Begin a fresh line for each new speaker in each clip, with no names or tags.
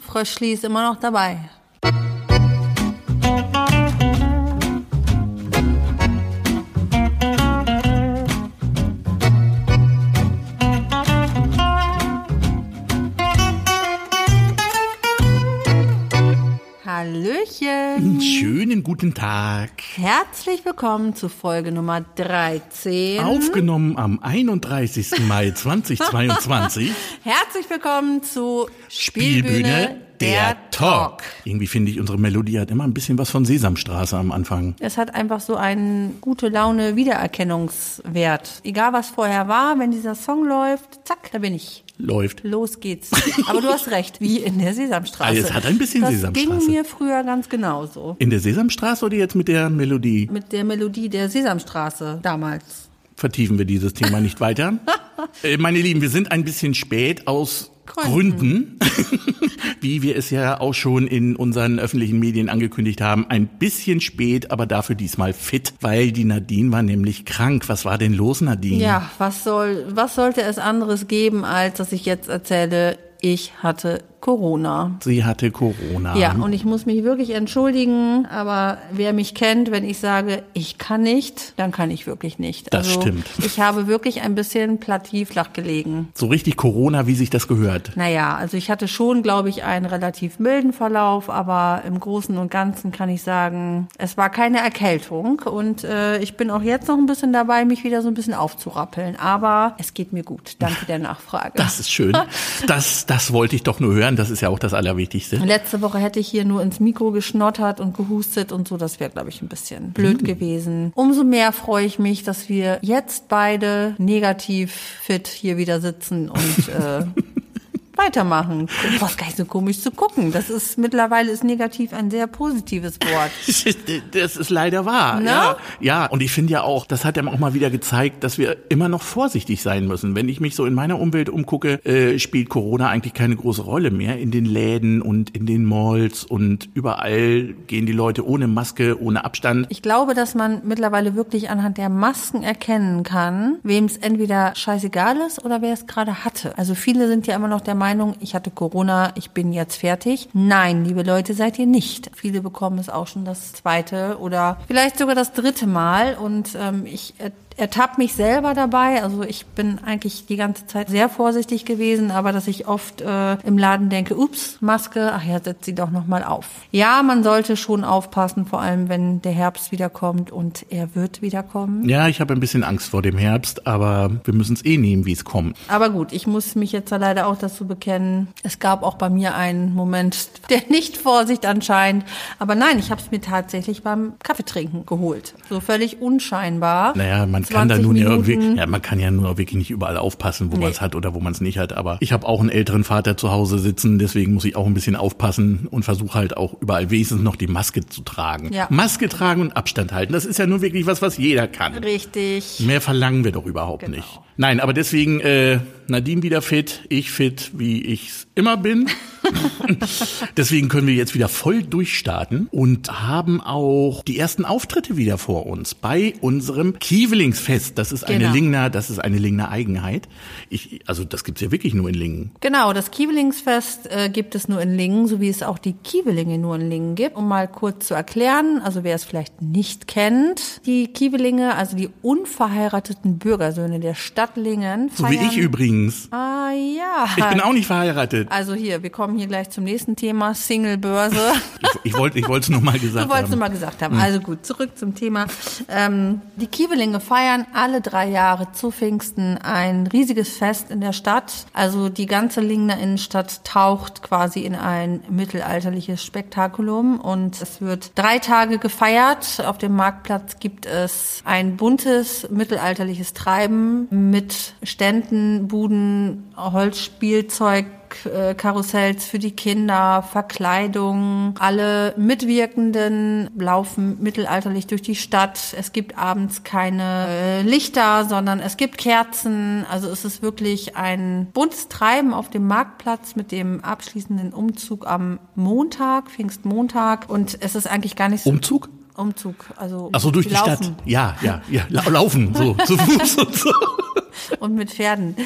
Fröschli ist immer noch dabei.
Guten Tag.
Herzlich willkommen zu Folge Nummer 13.
Aufgenommen am 31. Mai 2022.
Herzlich willkommen zu
Spielbühne der Talk. Irgendwie finde ich, unsere Melodie hat immer ein bisschen was von Sesamstraße am Anfang.
Es hat einfach so einen gute Laune Wiedererkennungswert. Egal was vorher war, wenn dieser Song läuft, zack, da bin ich.
Läuft.
Los geht's. Aber du hast recht, wie in der Sesamstraße.
Ah, es hat ein bisschen
das
Sesamstraße.
ging mir früher ganz genauso.
In der Sesamstraße oder jetzt mit der Melodie?
Mit der Melodie der Sesamstraße damals.
Vertiefen wir dieses Thema nicht weiter. äh, meine Lieben, wir sind ein bisschen spät aus Gründen, wie wir es ja auch schon in unseren öffentlichen Medien angekündigt haben, ein bisschen spät, aber dafür diesmal fit, weil die Nadine war nämlich krank. Was war denn los, Nadine?
Ja, was soll, was sollte es anderes geben, als dass ich jetzt erzähle, ich hatte Corona.
Sie hatte Corona.
Ja, und ich muss mich wirklich entschuldigen, aber wer mich kennt, wenn ich sage, ich kann nicht, dann kann ich wirklich nicht.
Das
also,
stimmt.
Ich habe wirklich ein bisschen plativlach gelegen.
So richtig Corona, wie sich das gehört.
Naja, also ich hatte schon, glaube ich, einen relativ milden Verlauf, aber im Großen und Ganzen kann ich sagen, es war keine Erkältung und äh, ich bin auch jetzt noch ein bisschen dabei, mich wieder so ein bisschen aufzurappeln. Aber es geht mir gut. Danke der Nachfrage.
Das ist schön. Das, das wollte ich doch nur hören. Das ist ja auch das Allerwichtigste.
Letzte Woche hätte ich hier nur ins Mikro geschnottert und gehustet und so. Das wäre, glaube ich, ein bisschen blöd
Mhm.
gewesen. Umso mehr freue ich mich, dass wir jetzt beide negativ fit hier wieder sitzen und äh, weitermachen. Boah, ist gar nicht so komisch zu gucken. Das ist mittlerweile ist negativ ein sehr positives Wort.
Das ist leider wahr.
Ne?
Ja, ja, und ich finde ja auch, das hat ja auch mal wieder gezeigt, dass wir immer noch vorsichtig sein müssen. Wenn ich mich so in meiner Umwelt umgucke, äh, spielt Corona eigentlich keine große Rolle mehr. In den Läden und in den Malls und überall gehen die Leute ohne Maske, ohne Abstand.
Ich glaube, dass man mittlerweile wirklich anhand der Masken erkennen kann, wem es entweder scheißegal ist oder wer es gerade hatte. Also viele sind ja immer noch der Meinung, ich hatte Corona, ich bin jetzt fertig. Nein, liebe Leute, seid ihr nicht. Viele bekommen es auch schon das zweite oder vielleicht sogar das dritte Mal und ähm, ich er- ertappe mich selber dabei. Also ich bin eigentlich die ganze Zeit sehr vorsichtig gewesen, aber dass ich oft äh, im Laden denke, ups, Maske, ach ja, setz sie doch noch mal auf. Ja, man sollte schon aufpassen, vor allem wenn der Herbst wiederkommt und er wird wiederkommen.
Ja, ich habe ein bisschen Angst vor dem Herbst, aber wir müssen es eh nehmen, wie es kommt.
Aber gut, ich muss mich jetzt leider auch dazu bekennen, es gab auch bei mir einen Moment der nicht Vorsicht anscheinend. Aber nein, ich habe es mir tatsächlich beim Kaffeetrinken geholt. So völlig unscheinbar.
Naja, man kann da
20
nun ja irgendwie, ja, man kann ja nur wirklich nicht überall aufpassen, wo
Nee.
man es hat oder wo man es nicht hat. Aber ich habe auch einen älteren Vater zu Hause sitzen, deswegen muss ich auch ein bisschen aufpassen und versuche halt auch überall wenigstens noch die Maske zu tragen.
Ja.
Maske tragen und Abstand halten, das ist ja nur wirklich was, was jeder kann.
Richtig.
Mehr verlangen wir doch überhaupt
Genau.
nicht. Nein, aber deswegen äh, Nadine wieder fit, ich fit, wie ich's immer bin. deswegen können wir jetzt wieder voll durchstarten und haben auch die ersten Auftritte wieder vor uns bei unserem Kievelingsfest. Das ist eine
Genau.
Lingner, das ist eine Lingner Eigenheit. Ich, also das gibt's ja wirklich nur in Lingen.
Genau, das Kievelingsfest äh, gibt es nur in Lingen, so wie es auch die Kievelinge nur in Lingen gibt. Um mal kurz zu erklären, also wer es vielleicht nicht kennt, die Kievelinge, also die unverheirateten Bürgersöhne der Stadt Lingen,
So wie ich übrigens.
Ah ja.
Ich bin auch nicht verheiratet.
Also hier, wir kommen hier gleich zum nächsten Thema, Single-Börse.
Ich, ich wollte ich wollte es nur mal gesagt
Du wolltest
haben.
nur mal gesagt haben. Also gut, zurück zum Thema. Ähm, die Kievelinge feiern alle drei Jahre zu Pfingsten ein riesiges Fest in der Stadt. Also die ganze Lingener Innenstadt taucht quasi in ein mittelalterliches Spektakulum und es wird drei Tage gefeiert. Auf dem Marktplatz gibt es ein buntes mittelalterliches Treiben mit Ständen, Buden, Holzspielzeug, äh, Karussells für die Kinder, Verkleidung. Alle Mitwirkenden laufen mittelalterlich durch die Stadt. Es gibt abends keine äh, Lichter, sondern es gibt Kerzen. Also es ist wirklich ein buntes Treiben auf dem Marktplatz mit dem abschließenden Umzug am Montag, Pfingstmontag. Und es ist eigentlich gar nicht so.
Umzug?
Umzug, also
Ach so, durch die
laufen.
Stadt. Ja, ja, ja. La laufen, so, zu Fuß und so.
Und mit Pferden.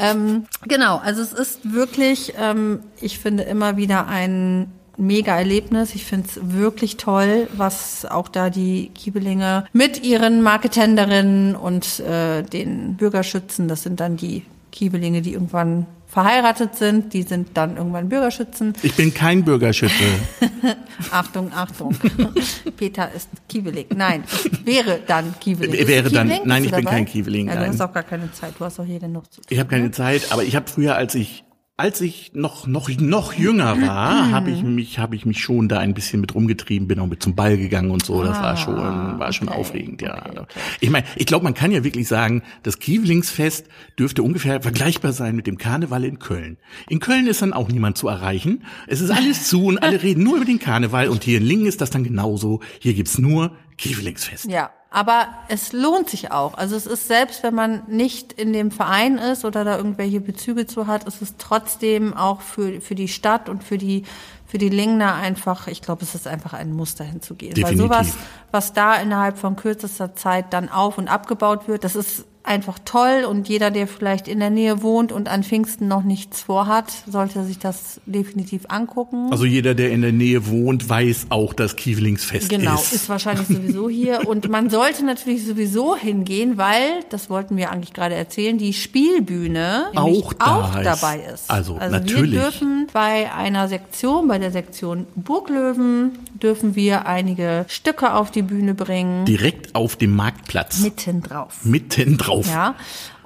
Ähm, genau, also es ist wirklich, ähm, ich finde immer wieder ein mega Erlebnis. Ich finde es wirklich toll, was auch da die Kiebelinge mit ihren Marketenderinnen und äh, den Bürgerschützen, das sind dann die Kiebelinge, die irgendwann verheiratet sind, die sind dann irgendwann Bürgerschützen.
Ich bin kein Bürgerschütze.
Achtung, Achtung. Peter ist Kiebeling. Nein, wäre dann Kiebeling.
Wäre dann, nein, ich bin kein Kiebeling.
Ja, du hast auch gar keine Zeit. Du hast auch jede noch zu tun.
Ich habe keine
ne?
Zeit, aber ich habe früher, als ich als ich noch noch noch jünger war, habe ich mich habe ich mich schon da ein bisschen mit rumgetrieben, bin auch mit zum Ball gegangen und so. Das war schon war schon
okay,
aufregend, ja.
okay, okay.
Ich meine, ich glaube, man kann ja wirklich sagen, das Kievlingsfest dürfte ungefähr vergleichbar sein mit dem Karneval in Köln. In Köln ist dann auch niemand zu erreichen. Es ist alles zu und alle reden nur über den Karneval und hier in Lingen ist das dann genauso. Hier gibt's nur Kievlingsfest.
Ja, aber es lohnt sich auch. Also es ist selbst, wenn man nicht in dem Verein ist oder da irgendwelche Bezüge zu hat, ist es trotzdem auch für, für die Stadt und für die, für die Lingner einfach, ich glaube, es ist einfach ein Muster hinzugehen.
Definitiv.
Weil sowas, was da innerhalb von kürzester Zeit dann auf und abgebaut wird, das ist einfach toll und jeder, der vielleicht in der Nähe wohnt und an Pfingsten noch nichts vorhat, sollte sich das definitiv angucken.
Also jeder, der in der Nähe wohnt, weiß auch, dass Kievlingsfest
Genau,
ist.
ist wahrscheinlich sowieso hier. Und man sollte natürlich sowieso hingehen, weil, das wollten wir eigentlich gerade erzählen, die Spielbühne
Auch da
auch
ist.
dabei ist.
Also, natürlich.
wir dürfen bei einer Sektion, bei der Sektion Burglöwen, dürfen wir einige Stücke auf die Bühne bringen.
Direkt auf dem Marktplatz.
mitten drauf.
Mitten drauf.
Ja.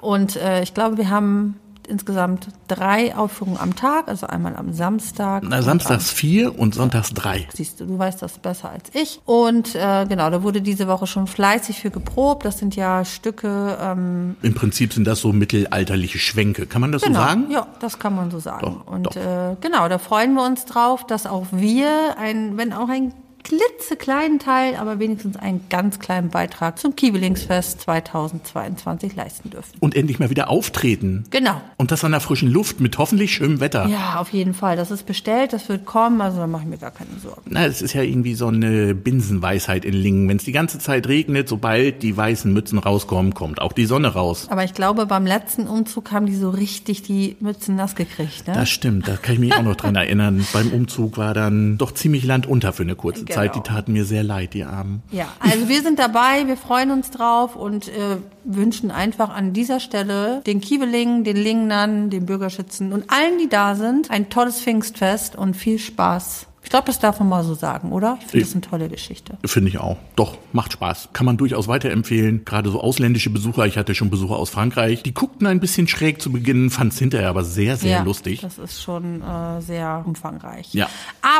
Und äh, ich glaube, wir haben insgesamt drei Aufführungen am Tag, also einmal am Samstag.
Na, samstags vier und sonntags drei.
Siehst du, du weißt das besser als ich. Und äh, genau, da wurde diese Woche schon fleißig für geprobt. Das sind ja Stücke. Ähm,
Im Prinzip sind das so mittelalterliche Schwänke. Kann man das
genau,
so sagen?
ja, das kann man so sagen.
Doch,
und
doch.
Äh, genau, da freuen wir uns drauf, dass auch wir, ein, wenn auch ein klitzekleinen Teil, aber wenigstens einen ganz kleinen Beitrag zum Kiebelingsfest 2022 leisten dürfen.
Und endlich mal wieder auftreten.
Genau.
Und das an der frischen Luft mit hoffentlich schönem Wetter.
Ja, auf jeden Fall. Das ist bestellt, das wird kommen, also da mache ich mir gar keine Sorgen.
Na, es ist ja irgendwie so eine Binsenweisheit in Lingen. Wenn es die ganze Zeit regnet, sobald die weißen Mützen rauskommen, kommt auch die Sonne raus.
Aber ich glaube, beim letzten Umzug haben die so richtig die Mützen nass gekriegt. Ne?
Das stimmt, da kann ich mich auch noch dran erinnern. Beim Umzug war dann doch ziemlich Land unter für eine kurze
Genau.
Zeit. Die taten mir sehr leid, die Armen.
Ja, also wir sind dabei, wir freuen uns drauf und äh, wünschen einfach an dieser Stelle den Kiebelingen, den Lingnern, den Bürgerschützen und allen, die da sind, ein tolles Pfingstfest und viel Spaß. Ich glaube, das darf man mal so sagen, oder? Ich finde das eine tolle Geschichte.
Finde ich auch. Doch, macht Spaß. Kann man durchaus weiterempfehlen. Gerade so ausländische Besucher, ich hatte schon Besucher aus Frankreich, die guckten ein bisschen schräg zu Beginn, fanden es hinterher aber sehr, sehr
ja,
lustig.
Das ist schon äh, sehr umfangreich.
Ja.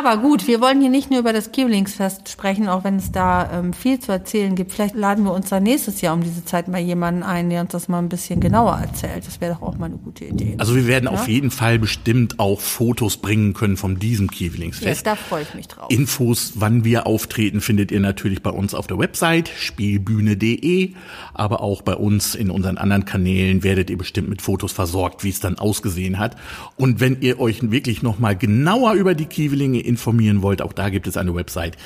Aber gut, wir wollen hier nicht nur über das Kiebelingsfest sprechen, auch wenn es da ähm, viel zu erzählen gibt. Vielleicht laden wir uns da nächstes Jahr um diese Zeit mal jemanden ein, der uns das mal ein bisschen genauer erzählt. Das wäre doch auch mal eine gute Idee.
Also wir werden
Ja?
auf jeden Fall bestimmt auch Fotos bringen können von diesem
ja,
Kievlingsfest.
da freue ich mich drauf.
Infos, wann wir auftreten, findet ihr natürlich bei uns auf der Website spielbühne.de, aber auch bei uns in unseren anderen Kanälen werdet ihr bestimmt mit Fotos versorgt, wie es dann ausgesehen hat. Und wenn ihr euch wirklich noch mal genauer über die Kievelinge informieren wollt, auch da gibt es eine Website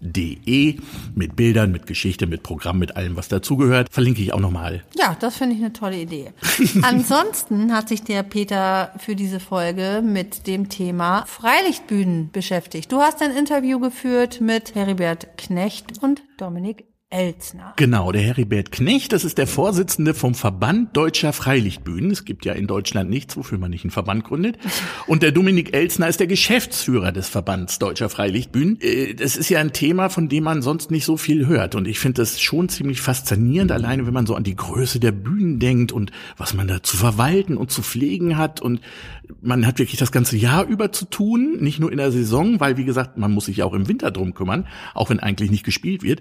kievelinge.de mit Bildern, mit Geschichte, mit Programm, mit allem, was dazugehört. Verlinke ich auch noch mal.
Ja, das finde ich eine tolle Idee. Ansonsten hat sich der Peter für diese Folge mit dem Thema Freilichtbühnen beschäftigt. Du hast ein Interview geführt mit Heribert Knecht und Dominik Elzner.
Genau, der Heribert Knecht, das ist der Vorsitzende vom Verband Deutscher Freilichtbühnen. Es gibt ja in Deutschland nichts, wofür man nicht einen Verband gründet. Und der Dominik Elsner ist der Geschäftsführer des Verbands Deutscher Freilichtbühnen. Äh, Das ist ja ein Thema, von dem man sonst nicht so viel hört. Und ich finde das schon ziemlich faszinierend, alleine wenn man so an die Größe der Bühnen denkt und was man da zu verwalten und zu pflegen hat. Und man hat wirklich das ganze Jahr über zu tun, nicht nur in der Saison, weil wie gesagt, man muss sich auch im Winter drum kümmern, auch wenn eigentlich nicht gespielt wird.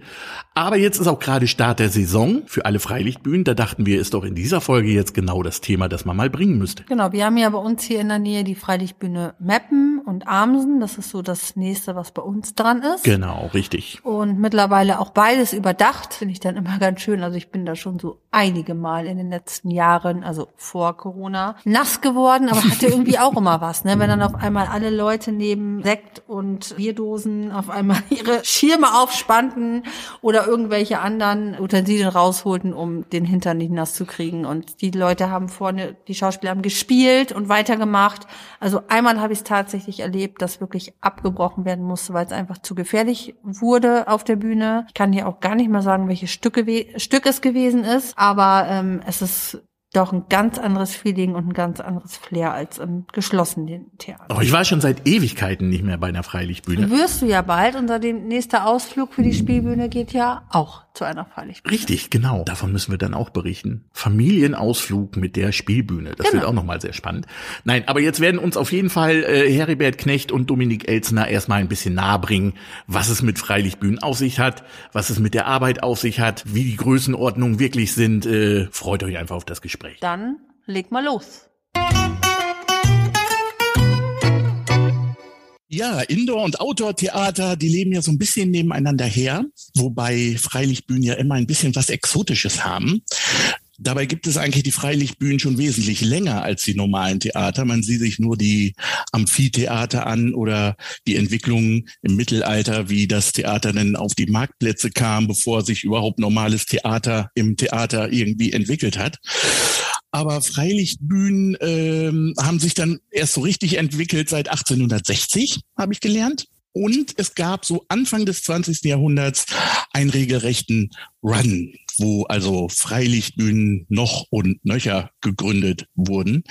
Aber jetzt ist auch gerade Start der Saison für alle Freilichtbühnen. Da dachten wir, ist doch in dieser Folge jetzt genau das Thema, das man mal bringen müsste.
Genau, wir haben ja bei uns hier in der Nähe die Freilichtbühne Meppen und Amsen. Das ist so das nächste, was bei uns dran ist.
Genau, richtig.
Und mittlerweile auch beides überdacht, finde ich dann immer ganz schön. Also ich bin da schon so einige Mal in den letzten Jahren, also vor Corona, nass geworden, aber hatte irgendwie auch immer was, ne? Wenn dann auf einmal alle Leute neben Sekt und Bierdosen auf einmal ihre Schirme aufspannten oder irgendwelche irgendwelche anderen Utensilien rausholten, um den Hintern nicht nass zu kriegen. Und die Leute haben vorne, die Schauspieler haben gespielt und weitergemacht. Also einmal habe ich es tatsächlich erlebt, dass wirklich abgebrochen werden musste, weil es einfach zu gefährlich wurde auf der Bühne. Ich kann hier auch gar nicht mehr sagen, welche Stücke, Stück es gewesen ist, aber ähm, es ist doch ein ganz anderes Feeling und ein ganz anderes Flair als im geschlossenen Theater.
Oh, ich war schon seit Ewigkeiten nicht mehr bei einer Freilichtbühne.
Wirst du ja bald. Unser nächster Ausflug für die Spielbühne geht ja auch zu einer Freilichtbühne.
Richtig, genau. Davon müssen wir dann auch berichten. Familienausflug mit der Spielbühne. Das genau. wird auch nochmal sehr spannend. Nein, aber jetzt werden uns auf jeden Fall äh, Heribert Knecht und Dominik Elsner erstmal ein bisschen nahebringen, was es mit Freilichtbühnen auf sich hat, was es mit der Arbeit auf sich hat, wie die Größenordnungen wirklich sind. Äh, freut euch einfach auf das Gespräch.
Dann leg mal los.
Ja, Indoor- und Outdoor-Theater, die leben ja so ein bisschen nebeneinander her, wobei Freilichtbühnen ja immer ein bisschen was Exotisches haben. Dabei gibt es eigentlich die Freilichtbühnen schon wesentlich länger als die normalen Theater. Man sieht sich nur die Amphitheater an oder die Entwicklungen im Mittelalter, wie das Theater denn auf die Marktplätze kam, bevor sich überhaupt normales Theater im Theater irgendwie entwickelt hat. Aber Freilichtbühnen ähm, haben sich dann erst so richtig entwickelt seit 1860, habe ich gelernt. Und es gab so Anfang des 20. Jahrhunderts einen regelrechten Run, wo also Freilichtbühnen noch und nöcher gegründet wurden.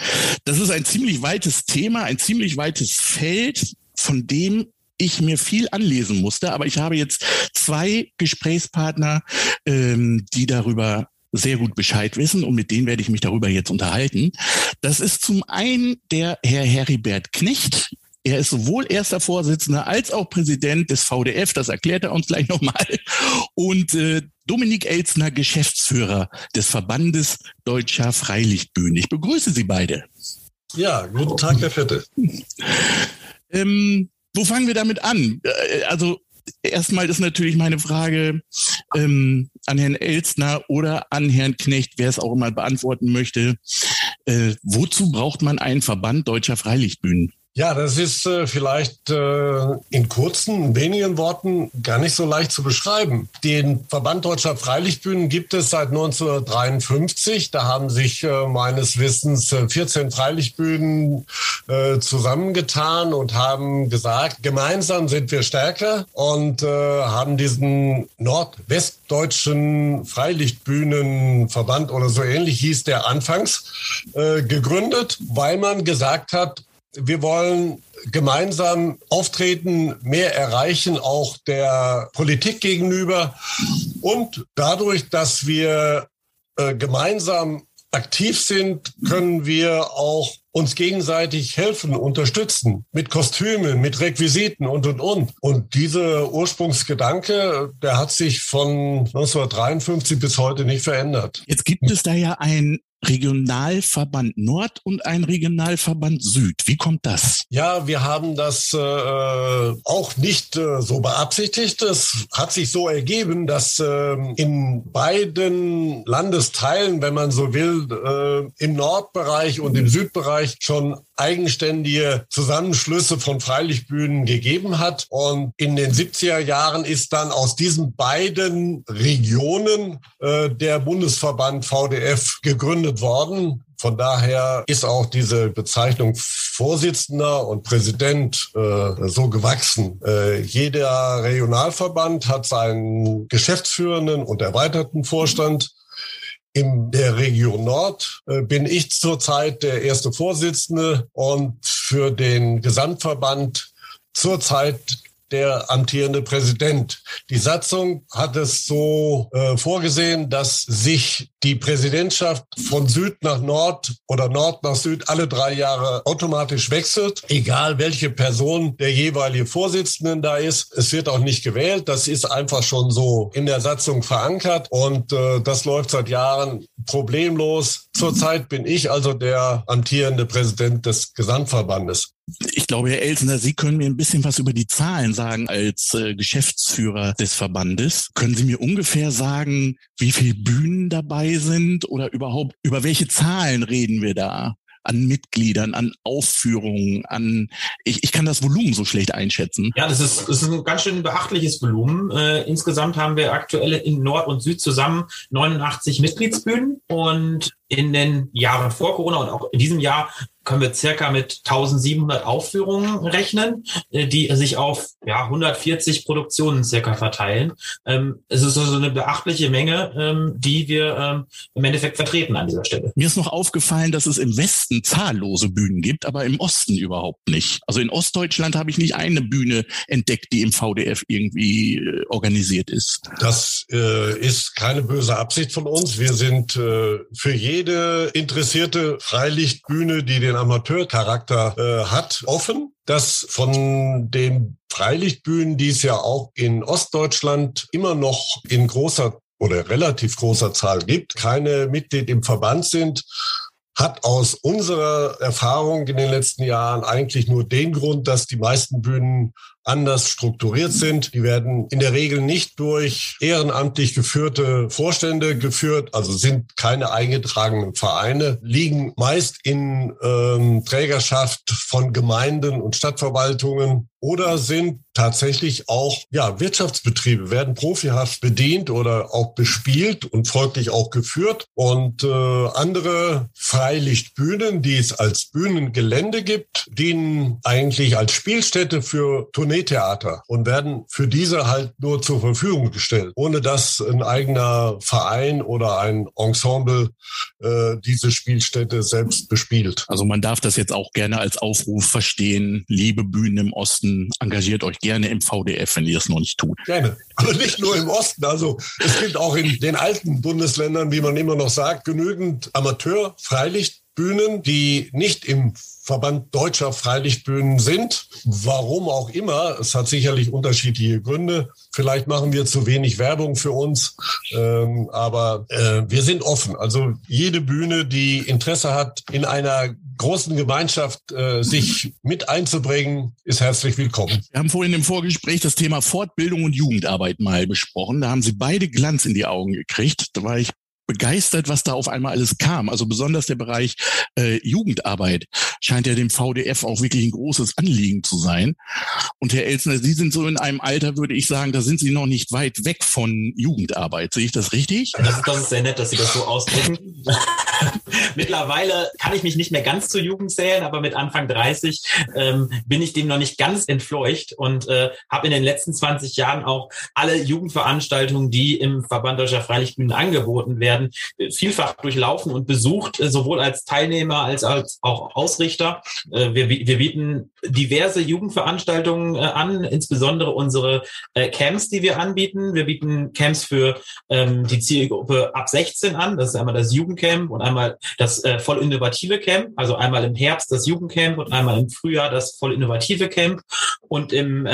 Das ist ein ziemlich weites Thema, ein ziemlich weites Feld, von dem ich mir viel anlesen musste, aber ich habe jetzt zwei Gesprächspartner, ähm, die darüber sehr gut Bescheid wissen und mit denen werde ich mich darüber jetzt unterhalten. Das ist zum einen der Herr Heribert Knecht. Er ist sowohl erster Vorsitzender als auch Präsident des VDF, das erklärt er uns gleich nochmal. Und äh, Dominik Elsner, Geschäftsführer des Verbandes Deutscher Freilichtbühnen. Ich begrüße Sie beide.
Ja, guten Tag, Herr Fette.
ähm, wo fangen wir damit an? Äh, also erstmal ist natürlich meine Frage ähm, an Herrn Elstner oder an Herrn Knecht, wer es auch immer beantworten möchte. Äh, wozu braucht man einen Verband deutscher Freilichtbühnen?
Ja, das ist äh, vielleicht äh, in kurzen, wenigen Worten gar nicht so leicht zu beschreiben. Den Verband Deutscher Freilichtbühnen gibt es seit 1953. Da haben sich äh, meines Wissens 14 äh, Freilichtbühnen äh, zusammengetan und haben gesagt, gemeinsam sind wir stärker und äh, haben diesen nordwestdeutschen Freilichtbühnenverband oder so ähnlich hieß der anfangs gegründet, weil man gesagt hat, wir wollen gemeinsam auftreten, mehr erreichen, auch der Politik gegenüber. Und dadurch, dass wir äh, gemeinsam aktiv sind, können wir auch uns gegenseitig helfen, unterstützen mit Kostümen, mit Requisiten und, und, und. Und dieser Ursprungsgedanke, der hat sich von 1953 bis heute nicht verändert.
Jetzt gibt es da ja ein Regionalverband Nord und ein Regionalverband Süd. Wie kommt das?
Ja, wir haben das äh, auch nicht äh, so beabsichtigt. Es hat sich so ergeben, dass äh, in beiden Landesteilen, wenn man so will, äh, im Nordbereich und im Südbereich schon eigenständige Zusammenschlüsse von Freilichtbühnen gegeben hat. Und in den 70er Jahren ist dann aus diesen beiden Regionen äh, der Bundesverband VDF gegründet worden. Von daher ist auch diese Bezeichnung Vorsitzender und Präsident äh, so gewachsen. Äh, jeder Regionalverband hat seinen geschäftsführenden und erweiterten Vorstand. In der Region Nord äh, bin ich zurzeit der erste Vorsitzende und für den Gesamtverband zurzeit der amtierende Präsident. Die Satzung hat es so äh, vorgesehen, dass sich die Präsidentschaft von Süd nach Nord oder Nord nach Süd alle drei Jahre automatisch wechselt, egal welche Person der jeweilige Vorsitzende da ist. Es wird auch nicht gewählt. Das ist einfach schon so in der Satzung verankert und äh, das läuft seit Jahren problemlos. Zurzeit bin ich also der amtierende Präsident des Gesamtverbandes.
Ich glaube, Herr Elsner, Sie können mir ein bisschen was über die Zahlen sagen als äh, Geschäftsführer des Verbandes. Können Sie mir ungefähr sagen, wie viele Bühnen dabei sind oder überhaupt über welche Zahlen reden wir da? an Mitgliedern, an Aufführungen, an ich, ich kann das Volumen so schlecht einschätzen.
Ja, das ist, das ist ein ganz schön beachtliches Volumen. Äh, insgesamt haben wir aktuell in Nord und Süd zusammen 89 Mitgliedsbühnen und in den Jahren vor Corona und auch in diesem Jahr können wir circa mit 1700 Aufführungen rechnen, äh, die sich auf ja, 140 Produktionen circa verteilen. Ähm, es ist also eine beachtliche Menge, ähm, die wir ähm, im Endeffekt vertreten an dieser Stelle.
Mir ist noch aufgefallen, dass es im Westen zahllose Bühnen gibt, aber im Osten überhaupt nicht. Also in Ostdeutschland habe ich nicht eine Bühne entdeckt, die im VDF irgendwie äh, organisiert ist.
Das äh, ist keine böse Absicht von uns. Wir sind äh, für jede interessierte Freilichtbühne, die den Amateurcharakter äh, hat, offen. dass von den Freilichtbühnen, die es ja auch in Ostdeutschland immer noch in großer oder relativ großer Zahl gibt, keine Mitglied im Verband sind, hat aus unserer Erfahrung in den letzten Jahren eigentlich nur den Grund, dass die meisten Bühnen anders strukturiert sind. Die werden in der Regel nicht durch ehrenamtlich geführte Vorstände geführt, also sind keine eingetragenen Vereine, liegen meist in ähm, Trägerschaft von Gemeinden und Stadtverwaltungen oder sind tatsächlich auch ja Wirtschaftsbetriebe werden profihaft bedient oder auch bespielt und folglich auch geführt und äh, andere Freilichtbühnen, die es als Bühnengelände gibt, dienen eigentlich als Spielstätte für Tourneen Tourneetheater und werden für diese halt nur zur Verfügung gestellt, ohne dass ein eigener Verein oder ein Ensemble äh, diese Spielstätte selbst bespielt.
Also man darf das jetzt auch gerne als Aufruf verstehen. Liebe Bühnen im Osten, engagiert euch gerne im VDF, wenn ihr es noch nicht tut.
Gerne. Aber nicht nur im Osten. Also es gibt auch in den alten Bundesländern, wie man immer noch sagt, genügend Amateur-Freilichtbühnen, die nicht im Verband deutscher Freilichtbühnen sind. Warum auch immer, es hat sicherlich unterschiedliche Gründe. Vielleicht machen wir zu wenig Werbung für uns, ähm, aber äh, wir sind offen. Also jede Bühne, die Interesse hat, in einer großen Gemeinschaft äh, sich mit einzubringen, ist herzlich willkommen.
Wir haben vorhin im Vorgespräch das Thema Fortbildung und Jugendarbeit mal besprochen. Da haben Sie beide Glanz in die Augen gekriegt. Da war ich begeistert, was da auf einmal alles kam. Also besonders der Bereich äh, Jugendarbeit scheint ja dem VDF auch wirklich ein großes Anliegen zu sein. Und Herr Elsner, Sie sind so in einem Alter, würde ich sagen, da sind Sie noch nicht weit weg von Jugendarbeit. Sehe ich das richtig?
Das ist, das ist sehr nett, dass Sie das so ausdrücken. Mittlerweile kann ich mich nicht mehr ganz zur Jugend zählen, aber mit Anfang 30 ähm, bin ich dem noch nicht ganz entfleucht und äh, habe in den letzten 20 Jahren auch alle Jugendveranstaltungen, die im Verband Deutscher Freilichtbühnen angeboten werden, vielfach durchlaufen und besucht, äh, sowohl als Teilnehmer als, auch Ausrichter. Äh, wir, wir bieten diverse Jugendveranstaltungen äh, an, insbesondere unsere Camps, die wir anbieten. Wir bieten Camps für ähm, die Zielgruppe ab 16 an. Das ist einmal das Jugendcamp und einmal das voll innovative Camp. Also einmal im Herbst das Jugendcamp und einmal im Frühjahr das voll innovative Camp. Und im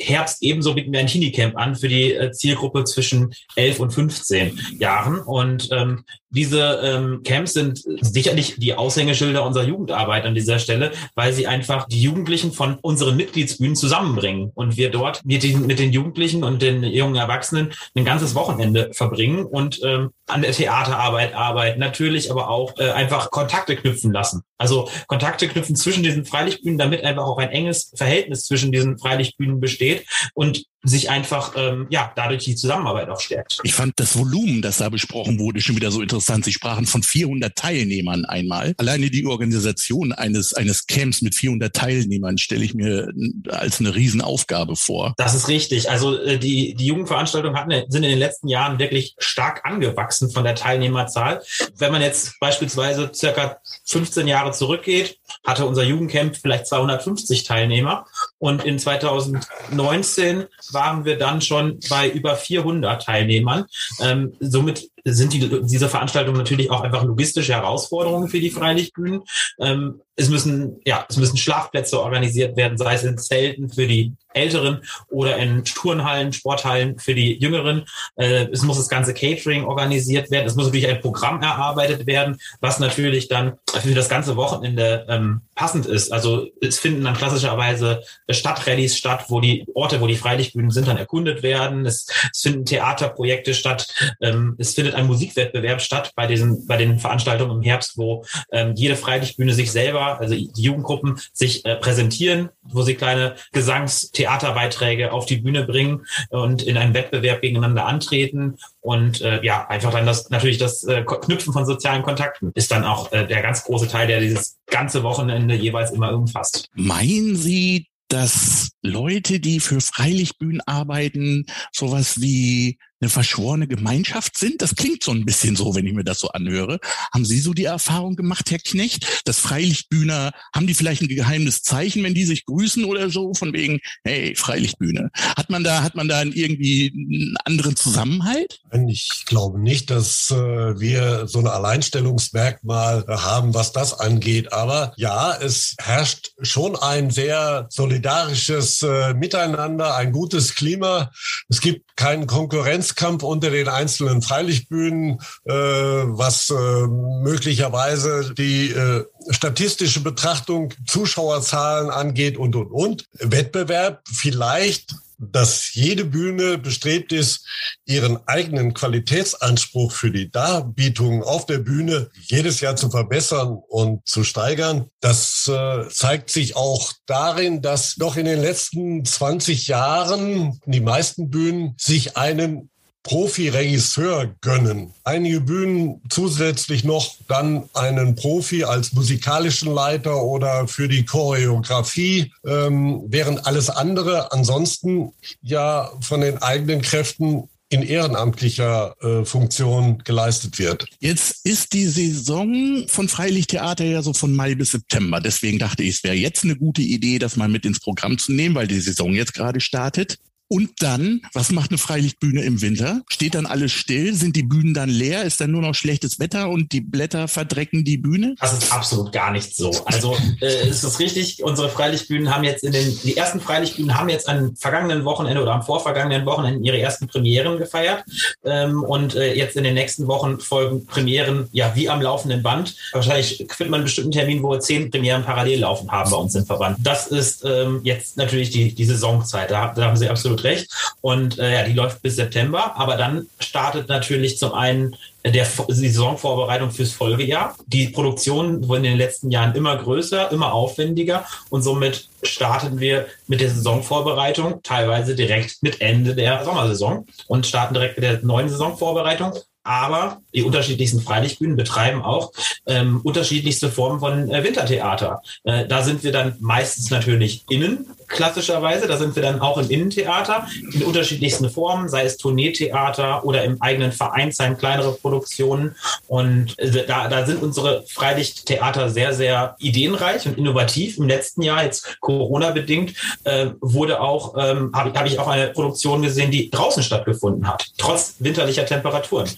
Herbst ebenso bieten wir ein Teenie-Camp an für die äh, Zielgruppe zwischen 11 und 15 Jahren. Und ähm, diese ähm, Camps sind sicherlich die Aushängeschilder unserer Jugendarbeit an dieser Stelle, weil sie einfach die Jugendlichen von unseren Mitgliedsbühnen zusammenbringen und wir dort mit den, mit den Jugendlichen und den jungen Erwachsenen ein ganzes Wochenende verbringen und ähm, an der Theaterarbeit arbeiten, natürlich aber auch äh, einfach Kontakte knüpfen lassen. Also Kontakte knüpfen zwischen diesen Freilichtbühnen, damit einfach auch ein enges Verhältnis zwischen diesen Freilichtbühnen besteht und sich einfach ähm, ja dadurch die Zusammenarbeit auch stärkt.
Ich fand das Volumen, das da besprochen wurde, schon wieder so interessant. Sie sprachen von 400 Teilnehmern einmal. Alleine die Organisation eines eines Camps mit 400 Teilnehmern stelle ich mir als eine Riesenaufgabe vor.
Das ist richtig. Also äh, die die Jugendveranstaltungen hatten sind in den letzten Jahren wirklich stark angewachsen von der Teilnehmerzahl. Wenn man jetzt beispielsweise circa 15 Jahre zurückgeht, hatte unser Jugendcamp vielleicht 250 Teilnehmer und in 2019 waren wir dann schon bei über 400 Teilnehmern. Ähm, somit sind die, diese Veranstaltungen natürlich auch einfach logistische Herausforderungen für die Freilichtbühnen. Ähm, es müssen, ja, es müssen Schlafplätze organisiert werden, sei es in Zelten für die Älteren oder in Turnhallen, Sporthallen für die Jüngeren. Äh, es muss das ganze Catering organisiert werden. Es muss natürlich ein Programm erarbeitet werden, was natürlich dann für das ganze Wochenende ähm, passend ist. Also es finden dann klassischerweise Stadtrallyes statt, wo die Orte, wo die Freilichtbühnen sind, dann erkundet werden. Es, es finden Theaterprojekte statt. Ähm, es findet findet ein Musikwettbewerb statt bei diesen, bei den Veranstaltungen im Herbst, wo ähm, jede Freilichtbühne sich selber, also die Jugendgruppen sich äh, präsentieren, wo sie kleine Gesangstheaterbeiträge auf die Bühne bringen und in einem Wettbewerb gegeneinander antreten und äh, ja, einfach dann das natürlich das äh, Knüpfen von sozialen Kontakten ist dann auch äh, der ganz große Teil, der dieses ganze Wochenende jeweils immer umfasst.
Meinen Sie, dass Leute, die für Freilichtbühnen arbeiten, sowas wie eine verschworene Gemeinschaft sind? Das klingt so ein bisschen so, wenn ich mir das so anhöre. Haben Sie so die Erfahrung gemacht, Herr Knecht, dass Freilichtbühner, haben die vielleicht ein geheimes Zeichen, wenn die sich grüßen oder so, von wegen, hey, Freilichtbühne? Hat man da, hat man da irgendwie einen anderen Zusammenhalt?
Ich glaube nicht, dass äh, wir so ein Alleinstellungsmerkmal haben, was das angeht. Aber ja, es herrscht schon ein sehr solidarisches äh, Miteinander, ein gutes Klima. Es gibt keinen Konkurrenz Konkurrenzkampf unter den einzelnen Freilichtbühnen, äh, was äh, möglicherweise die äh, statistische Betrachtung, Zuschauerzahlen angeht und, und, und. Wettbewerb vielleicht dass jede Bühne bestrebt ist, ihren eigenen Qualitätsanspruch für die Darbietung auf der Bühne jedes Jahr zu verbessern und zu steigern. Das äh, zeigt sich auch darin, dass doch in den letzten 20 Jahren die meisten Bühnen sich einen Profi-Regisseur gönnen. Einige Bühnen zusätzlich noch dann einen Profi als musikalischen Leiter oder für die Choreografie, ähm, während alles andere ansonsten ja von den eigenen Kräften in ehrenamtlicher äh, Funktion geleistet wird.
Jetzt ist die Saison von Freilichttheater ja so von Mai bis September. Deswegen dachte ich, es wäre jetzt eine gute Idee, das mal mit ins Programm zu nehmen, weil die Saison jetzt gerade startet. Und dann, was macht eine Freilichtbühne im Winter? Steht dann alles still? Sind die Bühnen dann leer? Ist dann nur noch schlechtes Wetter und die Blätter verdrecken die Bühne?
Das ist absolut gar nicht so. Also äh, ist es richtig, unsere Freilichtbühnen haben jetzt in den, die ersten Freilichtbühnen haben jetzt am vergangenen Wochenende oder am vorvergangenen Wochenende ihre ersten Premieren gefeiert. Ähm, und äh, jetzt in den nächsten Wochen folgen Premieren, ja, wie am laufenden Band. Wahrscheinlich findet man einen bestimmten Termin, wo wir zehn Premieren parallel laufen haben bei uns im Verband. Das ist ähm, jetzt natürlich die, die Saisonzeit. Da, da haben Sie absolut absolut recht. Und äh, ja, die läuft bis September. Aber dann startet natürlich zum einen der Saisonvorbereitung fürs Folgejahr. Die Produktionen wurden in den letzten Jahren immer größer, immer aufwendiger und somit starten wir mit der Saisonvorbereitung teilweise direkt mit Ende der Sommersaison und starten direkt mit der neuen Saisonvorbereitung aber die unterschiedlichsten Freilichtbühnen betreiben auch ähm, unterschiedlichste Formen von äh, Wintertheater. Äh, da sind wir dann meistens natürlich innen, klassischerweise. Da sind wir dann auch im Innentheater in unterschiedlichsten Formen, sei es Tourneetheater oder im eigenen Vereinsheim kleinere Produktionen. Und äh, da, da sind unsere Freilichttheater sehr, sehr ideenreich und innovativ. Im letzten Jahr, jetzt Corona-bedingt, äh, wurde auch, ähm, habe hab ich auch eine Produktion gesehen, die draußen stattgefunden hat, trotz winterlicher Temperaturen.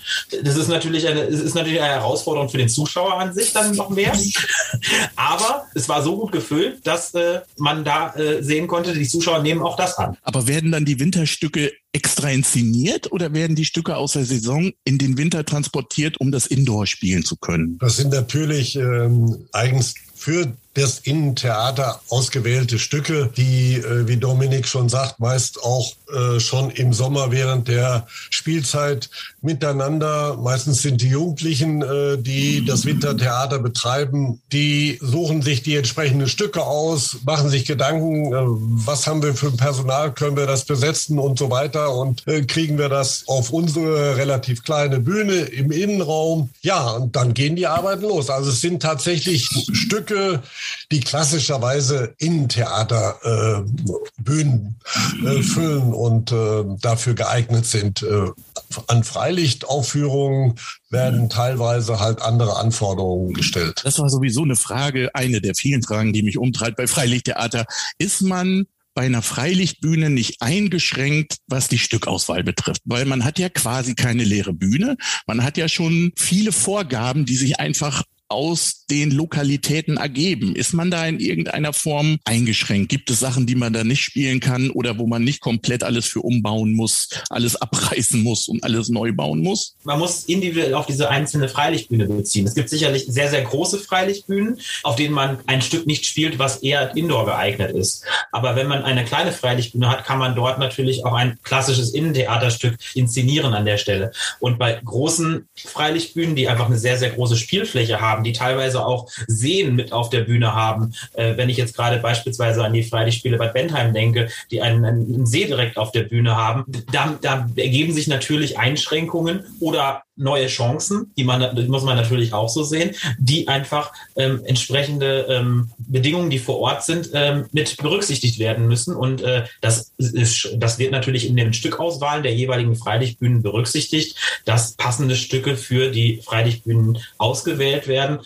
Das ist natürlich eine, ist natürlich eine Herausforderung für den Zuschauer an sich dann noch mehr. Aber es war so gut gefüllt, dass äh, man da äh, sehen konnte, die Zuschauer nehmen auch das an.
Aber werden dann die Winterstücke extra inszeniert oder werden die Stücke aus der Saison in den Winter transportiert, um das Indoor spielen zu können?
Das sind natürlich ähm, eigens für das Innentheater ausgewählte Stücke, die, äh, wie Dominik schon sagt, meist auch äh, schon im Sommer während der Spielzeit miteinander, meistens sind die Jugendlichen, äh, die das Wintertheater betreiben, die suchen sich die entsprechenden Stücke aus, machen sich Gedanken, was haben wir für ein Personal, können wir das besetzen und so weiter und kriegen wir das auf unsere relativ kleine Bühne im Innenraum. Ja, und dann gehen die Arbeiten los. Also es sind tatsächlich Stücke, die klassischerweise Innentheater äh, Bühnen äh, füllen und äh, dafür geeignet sind. Äh, an Freilichtaufführungen werden teilweise halt andere Anforderungen gestellt.
Das war sowieso eine Frage, eine der vielen Fragen, die mich umtreibt bei Freilichttheater. Ist man bei einer Freilichtbühne nicht eingeschränkt, was die Stückauswahl betrifft, weil man hat ja quasi keine leere Bühne. Man hat ja schon viele Vorgaben, die sich einfach aus den Lokalitäten ergeben? Ist man da in irgendeiner Form eingeschränkt? Gibt es Sachen, die man da nicht spielen kann oder wo man nicht komplett alles für umbauen muss, alles abreißen muss und alles neu bauen muss?
Man muss individuell auf diese einzelne Freilichtbühne beziehen. Es gibt sicherlich sehr, sehr große Freilichtbühnen, auf denen man ein Stück nicht spielt, was eher indoor geeignet ist. Aber wenn man eine kleine Freilichtbühne hat, kann man dort natürlich auch ein klassisches Innentheaterstück inszenieren an der Stelle. Und bei großen Freilichtbühnen, die einfach eine sehr, sehr große Spielfläche haben, die teilweise auch Seen mit auf der Bühne haben, äh, wenn ich jetzt gerade beispielsweise an die Freilichtspiele Bad Bentheim denke, die einen, einen See direkt auf der Bühne haben, da, da ergeben sich natürlich Einschränkungen oder neue Chancen, die man, die muss man natürlich auch so sehen, die einfach ähm, entsprechende ähm, Bedingungen, die vor Ort sind, ähm, mit berücksichtigt werden müssen. Und äh, das, ist, das wird natürlich in den Stückauswahlen der jeweiligen Freilichtbühnen berücksichtigt, dass passende Stücke für die Freilichtbühnen ausgewählt werden.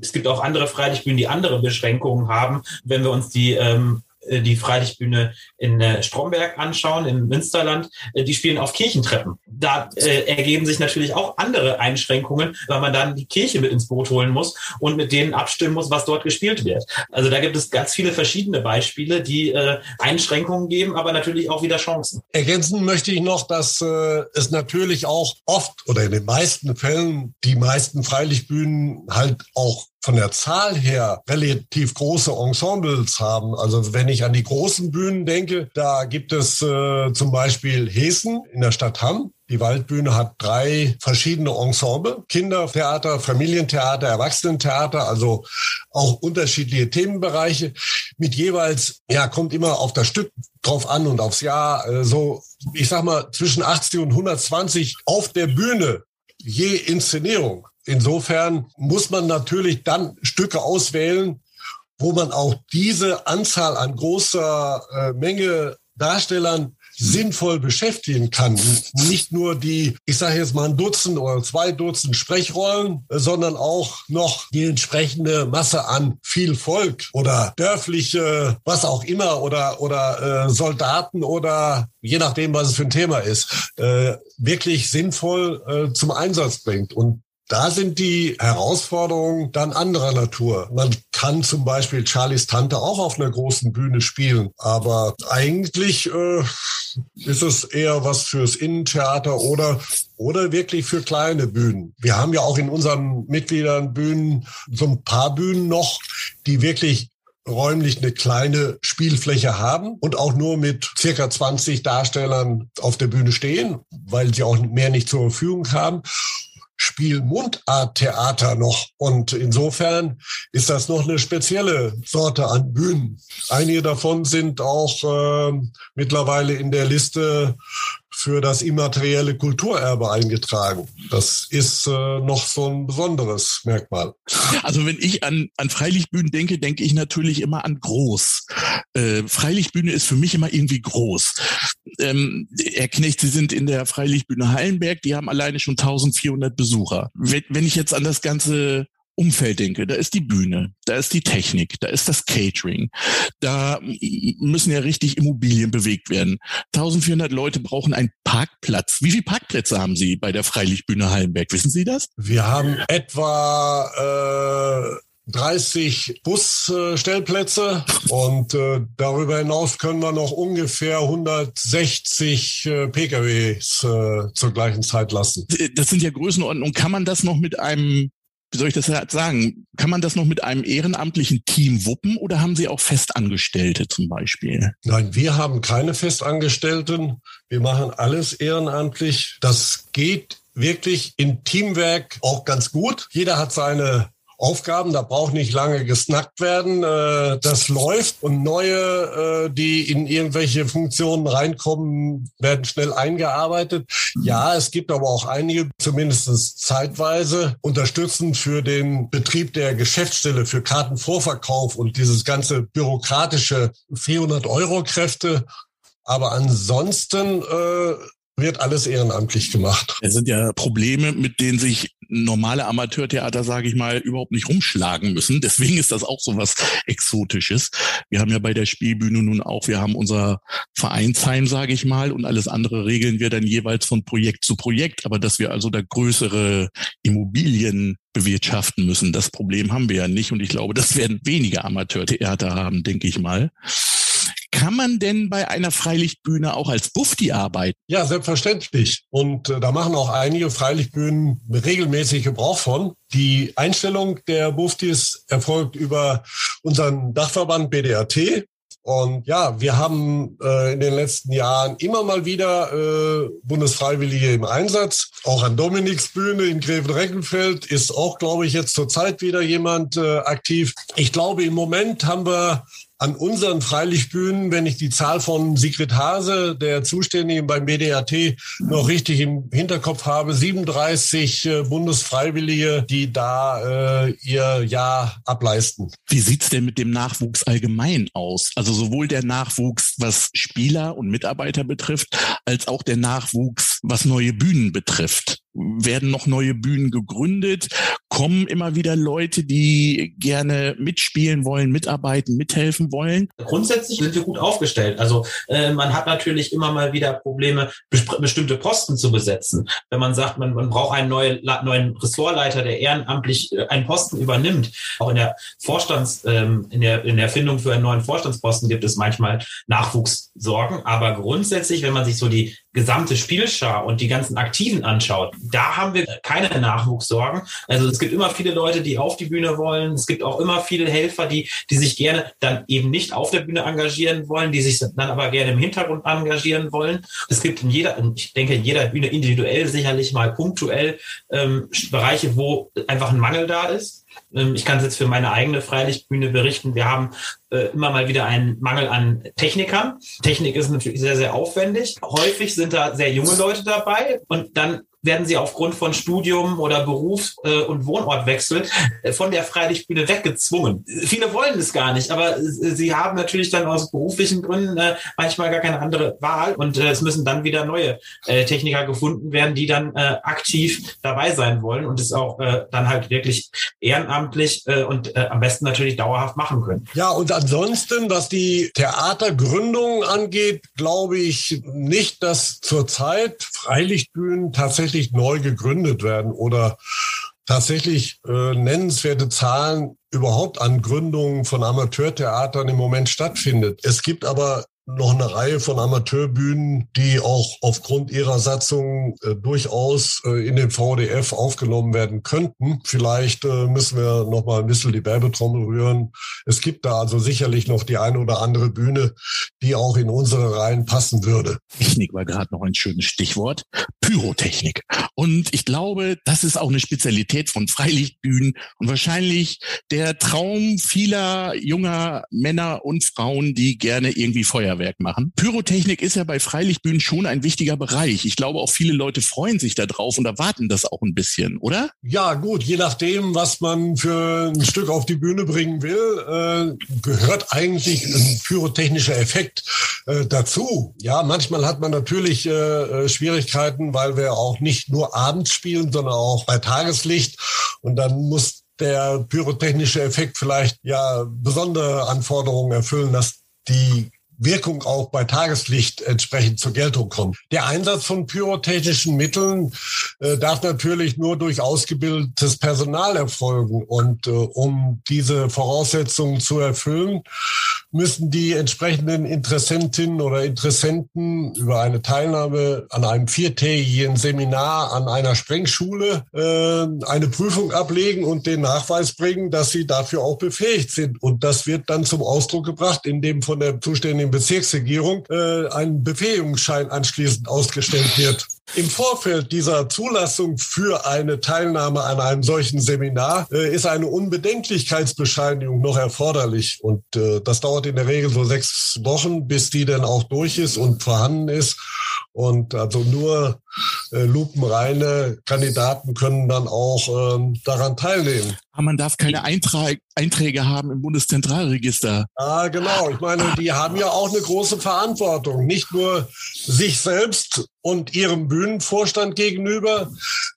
Es gibt auch andere Freilichtbühnen, die andere Beschränkungen haben. Wenn wir uns die ähm, äh, die Freilichtbühne in äh, Stromberg anschauen, im Münsterland, äh, die spielen auf Kirchentreppen. Da äh, ergeben sich natürlich auch andere Einschränkungen, weil man dann die Kirche mit ins Boot holen muss und mit denen abstimmen muss, was dort gespielt wird. Also da gibt es ganz viele verschiedene Beispiele, die äh, Einschränkungen geben, aber natürlich auch wieder Chancen.
Ergänzen möchte ich noch, dass äh, es natürlich auch oft oder in den meisten Fällen die meisten Freilichtbühnen halt auch von der Zahl her relativ große Ensembles haben. Also wenn ich an die großen Bühnen denke, da gibt es äh, zum Beispiel Hessen in der Stadt Hamm. Die Waldbühne hat drei verschiedene Ensemble. Kindertheater, Familientheater, Erwachsenentheater, also auch unterschiedliche Themenbereiche mit jeweils, ja, kommt immer auf das Stück drauf an und aufs Jahr, äh, so, ich sag mal, zwischen 80 und 120 auf der Bühne je Inszenierung. Insofern muss man natürlich dann Stücke auswählen, wo man auch diese Anzahl an großer äh, Menge Darstellern sinnvoll beschäftigen kann. Nicht nur die, ich sage jetzt mal ein Dutzend oder zwei Dutzend Sprechrollen, sondern auch noch die entsprechende Masse an viel Volk oder dörfliche, was auch immer, oder, oder äh, Soldaten oder je nachdem, was es für ein Thema ist, äh, wirklich sinnvoll äh, zum Einsatz bringt. Und da sind die Herausforderungen dann anderer Natur. Man kann zum Beispiel Charlies Tante auch auf einer großen Bühne spielen, aber eigentlich äh, ist es eher was fürs Innentheater oder oder wirklich für kleine Bühnen. Wir haben ja auch in unseren Mitgliedern Bühnen so ein paar Bühnen noch, die wirklich räumlich eine kleine Spielfläche haben und auch nur mit circa 20 Darstellern auf der Bühne stehen, weil sie auch mehr nicht zur Verfügung haben. Spielmundart-Theater noch. Und insofern ist das noch eine spezielle Sorte an Bühnen. Einige davon sind auch äh, mittlerweile in der Liste für das immaterielle Kulturerbe eingetragen. Das ist äh, noch so ein besonderes Merkmal.
Also wenn ich an, an Freilichtbühnen denke, denke ich natürlich immer an groß. Äh, Freilichtbühne ist für mich immer irgendwie groß. Ähm, Herr Knecht, Sie sind in der Freilichtbühne Hallenberg, die haben alleine schon 1400 Besucher. Wenn, wenn ich jetzt an das ganze Umfeld denke, da ist die Bühne, da ist die Technik, da ist das Catering, da müssen ja richtig Immobilien bewegt werden. 1400 Leute brauchen einen Parkplatz. Wie viele Parkplätze haben Sie bei der Freilichtbühne Hallenberg? Wissen Sie das?
Wir haben etwa äh 30 Busstellplätze und äh, darüber hinaus können wir noch ungefähr 160 äh, PKWs äh, zur gleichen Zeit lassen.
Das sind ja Größenordnungen. Kann man das noch mit einem wie soll ich das sagen? Kann man das noch mit einem ehrenamtlichen Team wuppen oder haben Sie auch Festangestellte zum Beispiel?
Nein, wir haben keine Festangestellten. Wir machen alles ehrenamtlich. Das geht wirklich in Teamwerk auch ganz gut. Jeder hat seine Aufgaben, da braucht nicht lange gesnackt werden. Äh, das läuft und neue, äh, die in irgendwelche Funktionen reinkommen, werden schnell eingearbeitet. Ja, es gibt aber auch einige, zumindest zeitweise, unterstützend für den Betrieb der Geschäftsstelle, für Kartenvorverkauf und dieses ganze bürokratische 400 Euro Kräfte. Aber ansonsten äh, wird alles ehrenamtlich gemacht.
Es sind ja Probleme, mit denen sich normale Amateurtheater, sage ich mal, überhaupt nicht rumschlagen müssen. Deswegen ist das auch so was Exotisches. Wir haben ja bei der Spielbühne nun auch, wir haben unser Vereinsheim, sage ich mal, und alles andere regeln wir dann jeweils von Projekt zu Projekt. Aber dass wir also da größere Immobilien bewirtschaften müssen, das Problem haben wir ja nicht. Und ich glaube, das werden weniger Amateurtheater haben, denke ich mal. Kann man denn bei einer Freilichtbühne auch als Bufti arbeiten?
Ja, selbstverständlich. Und äh, da machen auch einige Freilichtbühnen regelmäßig Gebrauch von. Die Einstellung der Buftis erfolgt über unseren Dachverband BDAT. Und ja, wir haben äh, in den letzten Jahren immer mal wieder äh, Bundesfreiwillige im Einsatz. Auch an Dominiks Bühne in Grevenreckenfeld ist auch, glaube ich, jetzt zurzeit wieder jemand äh, aktiv. Ich glaube, im Moment haben wir an unseren Freilichtbühnen, wenn ich die Zahl von Sigrid Hase, der Zuständigen beim BDAT, noch richtig im Hinterkopf habe, 37 äh, Bundesfreiwillige, die da äh, ihr Jahr ableisten.
Wie sieht's denn mit dem Nachwuchs allgemein aus? Also sowohl der Nachwuchs, was Spieler und Mitarbeiter betrifft, als auch der Nachwuchs, was neue Bühnen betrifft werden noch neue Bühnen gegründet, kommen immer wieder Leute, die gerne mitspielen wollen, mitarbeiten, mithelfen wollen.
Grundsätzlich sind wir gut aufgestellt. Also äh, man hat natürlich immer mal wieder Probleme, bestimmte Posten zu besetzen. Wenn man sagt, man, man braucht einen neuen, neuen Ressortleiter, der ehrenamtlich äh, einen Posten übernimmt. Auch in der Vorstands, ähm, in der in der Erfindung für einen neuen Vorstandsposten gibt es manchmal Nachwuchssorgen. Aber grundsätzlich, wenn man sich so die gesamte Spielschar und die ganzen Aktiven anschaut, da haben wir keine Nachwuchssorgen. Also es gibt immer viele Leute, die auf die Bühne wollen. Es gibt auch immer viele Helfer, die, die sich gerne dann eben nicht auf der Bühne engagieren wollen, die sich dann aber gerne im Hintergrund engagieren wollen. Es gibt in jeder, ich denke, in jeder Bühne individuell sicherlich mal punktuell ähm, Bereiche, wo einfach ein Mangel da ist. Ähm, ich kann es jetzt für meine eigene Freilichtbühne berichten. Wir haben äh, immer mal wieder einen Mangel an Technikern. Technik ist natürlich sehr, sehr aufwendig. Häufig sind da sehr junge Leute dabei und dann werden sie aufgrund von Studium oder Beruf äh, und Wohnortwechsel äh, von der Freilichtbühne weggezwungen. Viele wollen es gar nicht, aber äh, sie haben natürlich dann aus beruflichen Gründen manchmal gar keine andere Wahl und es müssen dann wieder neue Techniker gefunden werden, die dann aktiv dabei sein wollen und es auch dann halt wirklich ehrenamtlich und am besten natürlich dauerhaft machen können.
Ja, und ansonsten, was die Theatergründung angeht, glaube ich nicht, dass zurzeit Freilichtbühnen tatsächlich neu gegründet werden oder tatsächlich äh, nennenswerte Zahlen überhaupt an Gründungen von Amateurtheatern im Moment stattfindet. Es gibt aber noch eine Reihe von Amateurbühnen, die auch aufgrund ihrer Satzung äh, durchaus äh, in den VDF aufgenommen werden könnten. Vielleicht äh, müssen wir noch mal ein bisschen die Werbetrommel rühren. Es gibt da also sicherlich noch die eine oder andere Bühne, die auch in unsere Reihen passen würde.
Technik war gerade noch ein schönes Stichwort. Pyrotechnik. Und ich glaube, das ist auch eine Spezialität von Freilichtbühnen und wahrscheinlich der Traum vieler junger Männer und Frauen, die gerne irgendwie Feuerwehr Feuerwerk machen. Pyrotechnik ist ja bei Freilichtbühnen schon ein wichtiger Bereich. Ich glaube, auch viele Leute freuen sich da drauf und erwarten das auch ein bisschen, oder?
Ja, gut, je nachdem, was man für ein Stück auf die Bühne bringen will, äh, gehört eigentlich ein pyrotechnischer Effekt äh, dazu. Ja, manchmal hat man natürlich äh, äh Schwierigkeiten, weil wir auch nicht nur abends spielen, sondern auch bei Tageslicht. Und dann muss der pyrotechnische Effekt vielleicht ja besondere Anforderungen erfüllen, dass die Wirkung auch bei Tageslicht entsprechend zur Geltung kommt. Der Einsatz von pyrotechnischen Mitteln äh, darf natürlich nur durch ausgebildetes Personal erfolgen. Und äh, um diese Voraussetzungen zu erfüllen, müssen die entsprechenden Interessentinnen oder Interessenten über eine Teilnahme an einem viertägigen Seminar an einer Sprengschule äh, eine Prüfung ablegen und den Nachweis bringen, dass sie dafür auch befähigt sind. Und das wird dann zum Ausdruck gebracht, indem von der zuständigen Bezirksregierung äh, ein Befähigungsschein anschließend ausgestellt wird. Im Vorfeld dieser Zulassung für eine Teilnahme an einem solchen Seminar äh, ist eine Unbedenklichkeitsbescheinigung noch erforderlich. Und äh, das dauert in der Regel so sechs Wochen, bis die dann auch durch ist und vorhanden ist. Und also nur äh, lupenreine Kandidaten können dann auch ähm, daran teilnehmen.
Aber man darf keine Eintrag Einträge haben im Bundeszentralregister.
Ah, genau. Ich meine, die haben ja auch eine große Verantwortung. Nicht nur sich selbst und ihrem Bühnenvorstand gegenüber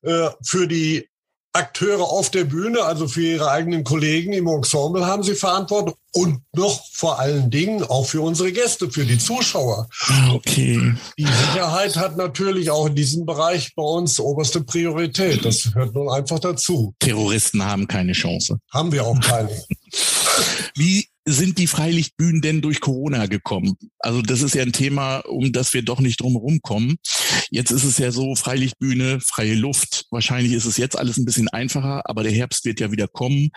äh, für die Akteure auf der Bühne, also für ihre eigenen Kollegen im Ensemble haben sie Verantwortung und noch vor allen Dingen auch für unsere Gäste, für die Zuschauer.
Ah, okay.
Die Sicherheit hat natürlich auch in diesem Bereich bei uns oberste Priorität. Das hört nun einfach dazu.
Terroristen haben keine Chance.
Haben wir auch keine.
Wie sind die Freilichtbühnen denn durch Corona gekommen? Also das ist ja ein Thema, um das wir doch nicht drum herum kommen. Jetzt ist es ja so, Freilichtbühne, freie Luft. Wahrscheinlich ist es jetzt alles ein bisschen einfacher, aber der Herbst wird ja wieder kommen.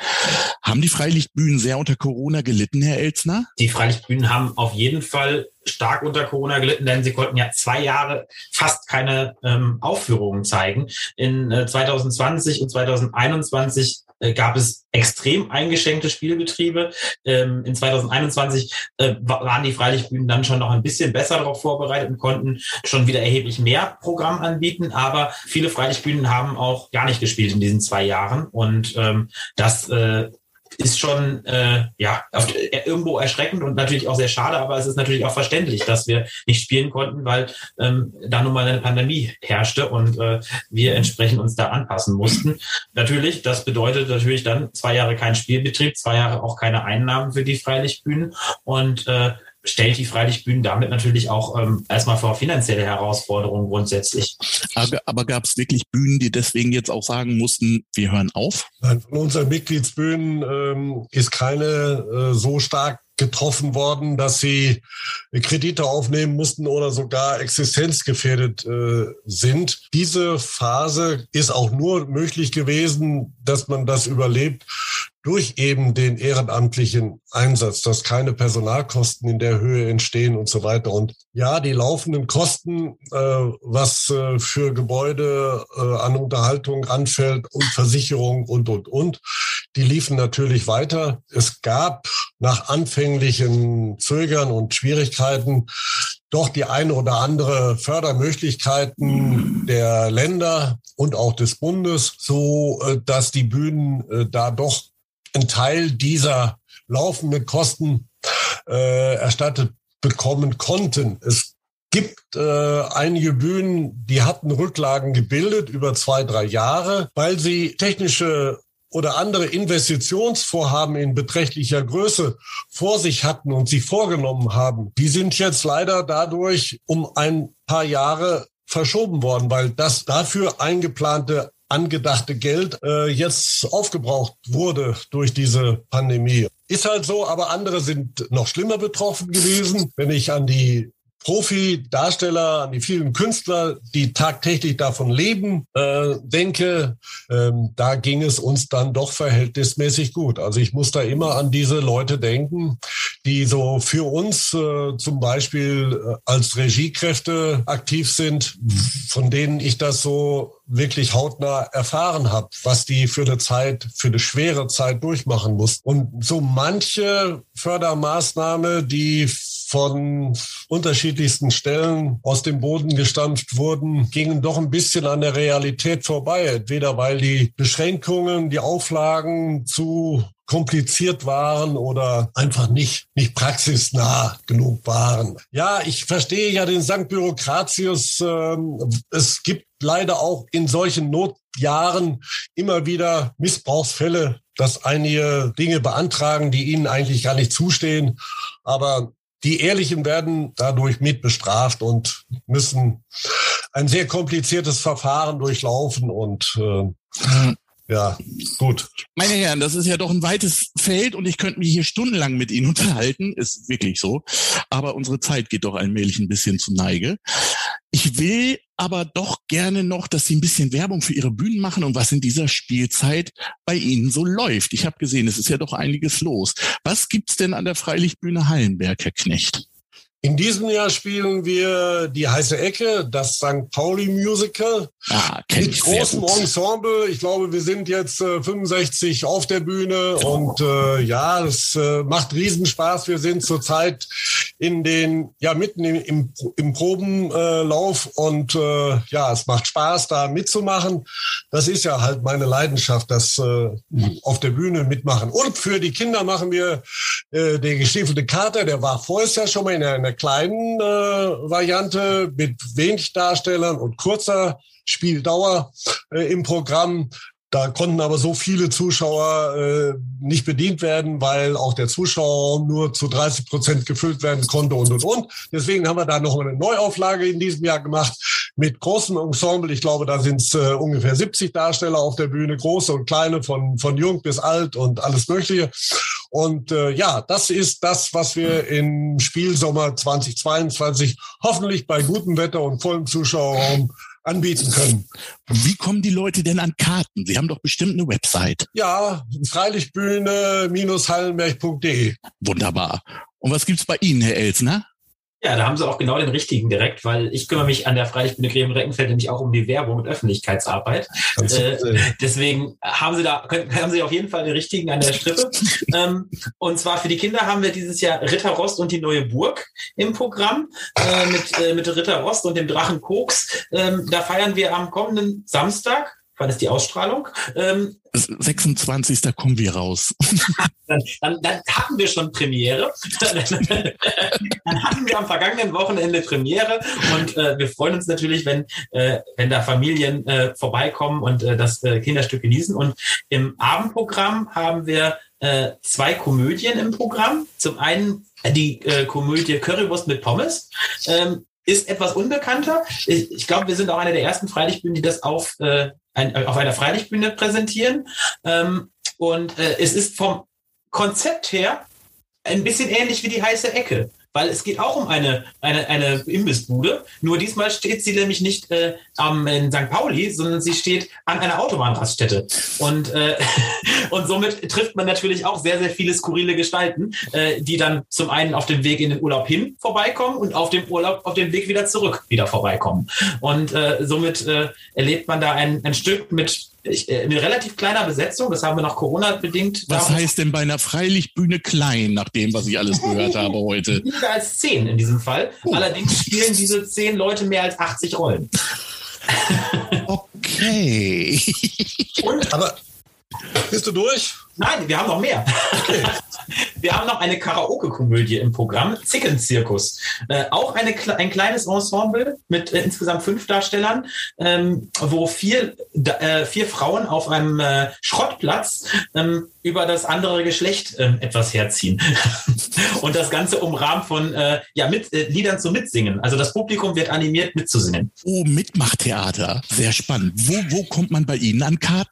Haben die Freilichtbühnen sehr unter Corona gelitten, Herr Elzner?
Die Freilichtbühnen haben auf jeden Fall stark unter Corona gelitten, denn sie konnten ja zwei Jahre fast keine ähm, Aufführungen zeigen. In äh, 2020 und 2021 äh, gab es extrem eingeschränkte Spielbetriebe. Ähm, in 2021 äh, waren die Freilichtbühnen dann schon noch ein bisschen besser darauf vorbereitet und konnten schon wieder erheblich mehr Programm anbieten. Aber viele Freilichtbühnen haben auch gar nicht gespielt in diesen zwei Jahren. Und ähm, das äh, ist schon äh, ja auf, äh, irgendwo erschreckend und natürlich auch sehr schade, aber es ist natürlich auch verständlich, dass wir nicht spielen konnten, weil ähm, da nun mal eine Pandemie herrschte und äh, wir entsprechend uns da anpassen mussten. Natürlich, das bedeutet natürlich dann zwei Jahre kein Spielbetrieb, zwei Jahre auch keine Einnahmen für die Freilichtbühnen und äh, stellt die Freilichtbühnen damit natürlich auch ähm, erstmal vor finanzielle Herausforderungen grundsätzlich.
Aber, aber gab es wirklich Bühnen, die deswegen jetzt auch sagen mussten, wir hören auf?
Nein, von unseren Mitgliedsbühnen ähm, ist keine äh, so stark getroffen worden, dass sie Kredite aufnehmen mussten oder sogar existenzgefährdet äh, sind. Diese Phase ist auch nur möglich gewesen, dass man das überlebt durch eben den ehrenamtlichen Einsatz, dass keine Personalkosten in der Höhe entstehen und so weiter. Und ja, die laufenden Kosten, äh, was äh, für Gebäude äh, an Unterhaltung anfällt und Versicherung und, und, und, die liefen natürlich weiter. Es gab nach anfänglichen Zögern und Schwierigkeiten doch die eine oder andere Fördermöglichkeiten der Länder und auch des Bundes, so äh, dass die Bühnen äh, da doch einen Teil dieser laufenden Kosten äh, erstattet bekommen konnten. Es gibt äh, einige Bühnen, die hatten Rücklagen gebildet über zwei, drei Jahre, weil sie technische oder andere Investitionsvorhaben in beträchtlicher Größe vor sich hatten und sie vorgenommen haben, die sind jetzt leider dadurch um ein paar Jahre verschoben worden, weil das dafür eingeplante angedachte Geld äh, jetzt aufgebraucht wurde durch diese Pandemie. Ist halt so, aber andere sind noch schlimmer betroffen gewesen. Wenn ich an die Profi-Darsteller, an die vielen Künstler, die tagtäglich davon leben, äh, denke, ähm, da ging es uns dann doch verhältnismäßig gut. Also ich muss da immer an diese Leute denken, die so für uns äh, zum Beispiel äh, als Regiekräfte aktiv sind, von denen ich das so wirklich hautnah erfahren habe, was die für eine Zeit, für eine schwere Zeit durchmachen muss. Und so manche Fördermaßnahme, die von unterschiedlichsten Stellen aus dem Boden gestampft wurden, gingen doch ein bisschen an der Realität vorbei. Entweder weil die Beschränkungen, die Auflagen zu kompliziert waren oder einfach nicht, nicht praxisnah genug waren. Ja, ich verstehe ja den Sankt Bürokratius. Ähm, es gibt leider auch in solchen Notjahren immer wieder Missbrauchsfälle, dass einige Dinge beantragen, die ihnen eigentlich gar nicht zustehen. Aber die Ehrlichen werden dadurch mit bestraft und müssen ein sehr kompliziertes Verfahren durchlaufen und äh, ja, gut.
Meine Herren, das ist ja doch ein weites Feld und ich könnte mich hier stundenlang mit Ihnen unterhalten. Ist wirklich so. Aber unsere Zeit geht doch allmählich ein bisschen zu Neige. Ich will aber doch gerne noch, dass Sie ein bisschen Werbung für Ihre Bühnen machen und was in dieser Spielzeit bei Ihnen so läuft. Ich habe gesehen, es ist ja doch einiges los. Was gibt's denn an der Freilichtbühne Hallenberg, Herr Knecht?
In diesem Jahr spielen wir die heiße Ecke, das St. Pauli Musical.
Ah,
mit großem Ensemble. Ich glaube, wir sind jetzt äh, 65 auf der Bühne und äh, ja, es äh, macht Riesenspaß. Wir sind zurzeit in den, ja, mitten im, im, im Probenlauf und äh, ja, es macht Spaß, da mitzumachen. Das ist ja halt meine Leidenschaft, das äh, auf der Bühne mitmachen. Und für die Kinder machen wir äh, der gestiefelte Kater, der war vorher ja schon mal in einer, kleinen äh, Variante mit wenig Darstellern und kurzer Spieldauer äh, im Programm. Da konnten aber so viele Zuschauer äh, nicht bedient werden, weil auch der Zuschauer nur zu 30 Prozent gefüllt werden konnte und, und, und. Deswegen haben wir da noch eine Neuauflage in diesem Jahr gemacht mit großem Ensemble. Ich glaube, da sind es äh, ungefähr 70 Darsteller auf der Bühne, große und kleine, von, von jung bis alt und alles Mögliche. Und äh, ja, das ist das, was wir im Spielsommer 2022 hoffentlich bei gutem Wetter und vollem Zuschauerraum anbieten können.
Wie kommen die Leute denn an Karten? Sie haben doch bestimmt eine Website.
Ja, freilichtbühne-hallenberg.de.
Wunderbar. Und was gibt's bei Ihnen, Herr Elsner?
Ja, da haben sie auch genau den richtigen direkt, weil ich kümmere mich an der Freilichtbühne Greben Reckenfeld nämlich auch um die Werbung und Öffentlichkeitsarbeit. Äh, deswegen haben sie da können, haben sie auf jeden Fall den richtigen an der Strippe. ähm, und zwar für die Kinder haben wir dieses Jahr Ritter Rost und die neue Burg im Programm äh, mit äh, mit Ritter Rost und dem Drachen Koks. Ähm, da feiern wir am kommenden Samstag Wann ist die Ausstrahlung?
Ähm, 26. kommen wir raus.
dann, dann, dann hatten wir schon Premiere. dann hatten wir am vergangenen Wochenende Premiere und äh, wir freuen uns natürlich, wenn, äh, wenn da Familien äh, vorbeikommen und äh, das äh, Kinderstück genießen. Und im Abendprogramm haben wir äh, zwei Komödien im Programm. Zum einen die äh, Komödie Currywurst mit Pommes. Ähm, ist etwas unbekannter. Ich, ich glaube, wir sind auch eine der ersten Freilichtbühnen, die das auf äh, ein, auf einer Freilichtbühne präsentieren. Ähm, und äh, es ist vom Konzept her ein bisschen ähnlich wie die heiße Ecke weil es geht auch um eine, eine, eine Imbissbude. Nur diesmal steht sie nämlich nicht äh, am, in St. Pauli, sondern sie steht an einer Autobahnraststätte. Und, äh, und somit trifft man natürlich auch sehr, sehr viele skurrile Gestalten, äh, die dann zum einen auf dem Weg in den Urlaub hin vorbeikommen und auf dem Urlaub, auf dem Weg wieder zurück wieder vorbeikommen. Und äh, somit äh, erlebt man da ein, ein Stück mit ich, äh, eine relativ kleiner Besetzung, das haben wir noch Corona bedingt.
Was heißt denn bei einer Freilichtbühne klein, nach dem, was ich alles gehört habe heute?
Weniger als zehn in diesem Fall. Oh. Allerdings spielen diese zehn Leute mehr als 80 Rollen.
okay.
Und, aber bist du durch?
Nein, wir haben noch mehr. Okay. Wir haben noch eine Karaoke-Komödie im Programm, Zickenzirkus. Äh, auch eine, ein kleines Ensemble mit äh, insgesamt fünf Darstellern, ähm, wo vier, äh, vier Frauen auf einem äh, Schrottplatz ähm, über das andere Geschlecht ähm, etwas herziehen. Und das Ganze umrahmt von äh, ja, mit, äh, Liedern zum Mitsingen. Also das Publikum wird animiert mitzusingen.
Oh, Mitmachtheater. Sehr spannend. Wo, wo kommt man bei Ihnen an Karten?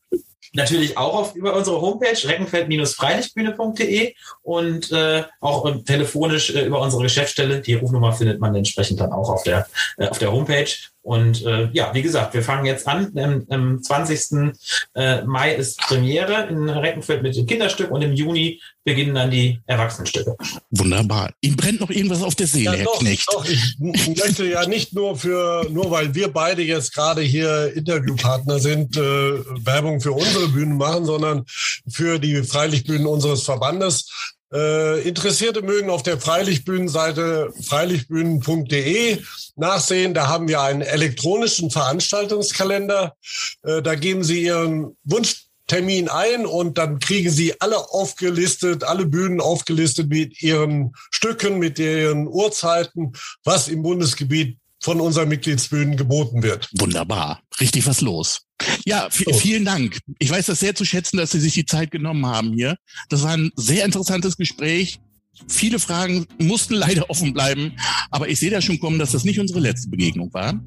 Natürlich auch auf, über unsere Homepage reckenfeld-freilichtbühne.de und äh, auch telefonisch äh, über unsere Geschäftsstelle. Die Rufnummer findet man entsprechend dann auch auf der, äh, auf der Homepage. Und äh, ja, wie gesagt, wir fangen jetzt an. Am, am 20. Äh, Mai ist Premiere in Reckenfeld mit dem Kinderstück und im Juni beginnen dann die Erwachsenenstücke.
Wunderbar. Ihnen brennt noch irgendwas auf der Seele, ja, Herr
doch,
Knecht.
Doch, ich möchte ja nicht nur für, nur weil wir beide jetzt gerade hier Interviewpartner sind, äh, Werbung für unsere Bühnen machen, sondern für die Freilichtbühnen unseres Verbandes. Äh, Interessierte mögen auf der Freilichtbühnenseite freilichtbühnen.de nachsehen. Da haben wir einen elektronischen Veranstaltungskalender. Äh, da geben Sie Ihren Wunschtermin ein und dann kriegen Sie alle aufgelistet, alle Bühnen aufgelistet mit ihren Stücken, mit ihren Uhrzeiten, was im Bundesgebiet von unseren Mitgliedsbühnen geboten wird.
Wunderbar. Richtig was los. Ja, so. vielen Dank. Ich weiß das sehr zu schätzen, dass Sie sich die Zeit genommen haben hier. Das war ein sehr interessantes Gespräch. Viele Fragen mussten leider offen bleiben, aber ich sehe da schon kommen, dass das nicht unsere letzte Begegnung war.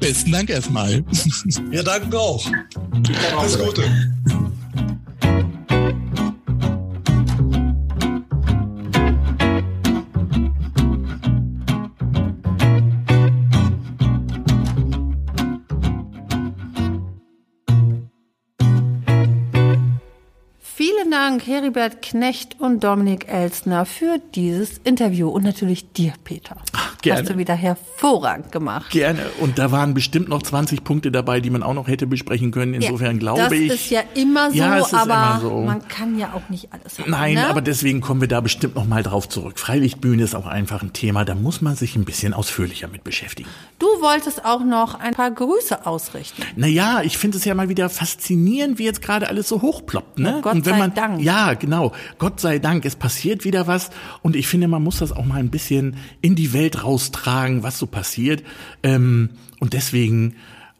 Besten Dank erstmal.
Wir danken auch. Alles Gute.
Dank, Heribert Knecht und Dominik Elsner, für dieses Interview und natürlich dir, Peter.
Gerne.
Hast du wieder hervorragend gemacht.
Gerne. Und da waren bestimmt noch 20 Punkte dabei, die man auch noch hätte besprechen können. Insofern
ja,
glaube ich.
Das ist ja immer so,
ja,
aber
immer so.
man kann ja auch nicht alles haben.
Nein,
ne?
aber deswegen kommen wir da bestimmt noch mal drauf zurück. Freilichtbühne ist auch einfach ein Thema, da muss man sich ein bisschen ausführlicher mit beschäftigen.
Du wolltest auch noch ein paar Grüße ausrichten.
Naja, ich finde es ja mal wieder faszinierend, wie jetzt gerade alles so hochploppt. Ne?
Ja, Gott
und wenn
sei
man,
Dank.
Ja, genau. Gott sei Dank, es passiert wieder was. Und ich finde, man muss das auch mal ein bisschen in die Welt raustragen, was so passiert. Ähm, und deswegen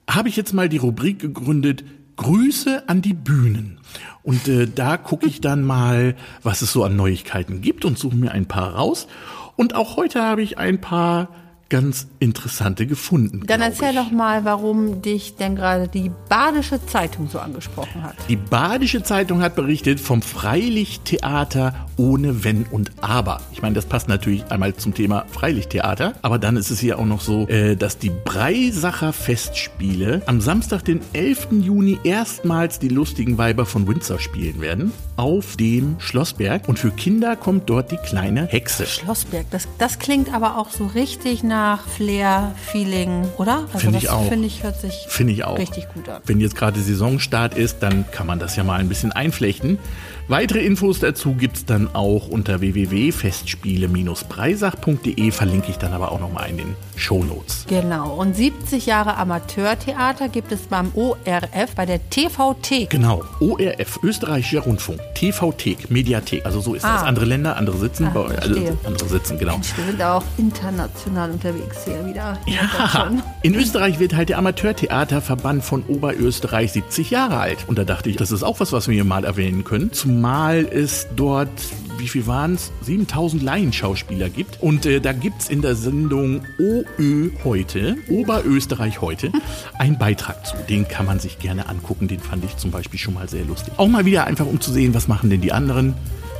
habe ich jetzt mal die Rubrik gegründet, Grüße an die Bühnen. Und äh, da gucke ich dann mal, was es so an Neuigkeiten gibt und suche mir ein paar raus. Und auch heute habe ich ein paar ganz interessante gefunden.
Dann erzähl
ich.
doch mal, warum dich denn gerade die Badische Zeitung so angesprochen hat.
Die Badische Zeitung hat berichtet vom Freilichttheater ohne Wenn und Aber. Ich meine, das passt natürlich einmal zum Thema Freilichttheater, aber dann ist es hier auch noch so, äh, dass die Breisacher Festspiele am Samstag, den 11. Juni, erstmals die lustigen Weiber von Windsor spielen werden. Auf dem Schlossberg. Und für Kinder kommt dort die kleine Hexe.
Schlossberg, das, das klingt aber auch so richtig nach Flair-Feeling, oder? Also
Finde ich auch.
Finde ich, hört sich
Finde ich auch.
richtig gut an.
Wenn jetzt gerade Saisonstart ist, dann kann man das ja mal ein bisschen einflechten. Weitere Infos dazu gibt's dann auch unter www.festspiele-breisach.de, verlinke ich dann aber auch nochmal in den Shownotes.
Genau. Und 70 Jahre Amateurtheater gibt es beim ORF bei der TV-Thek.
Genau, ORF, Österreichischer Rundfunk, TV-Thek, Mediathek, also so ist das.
Ah.
Andere Länder, andere sitzen, bei, also andere sitzen, genau.
Mensch, wir sind auch international unterwegs hier wieder.
Ja, in Österreich wird halt der Amateurtheaterverband von Oberösterreich 70 Jahre alt. Und da dachte ich, das ist auch was, was wir hier mal erwähnen können. Zumal es dort, wie viel waren es? 7000 Laienschauspieler gibt. Und äh, da gibt's in der Sendung OÖ heute, Oberösterreich heute, einen Beitrag zu. Den kann man sich gerne angucken. Den fand ich zum Beispiel schon mal sehr lustig. Auch mal wieder einfach, um zu sehen, was machen denn die anderen.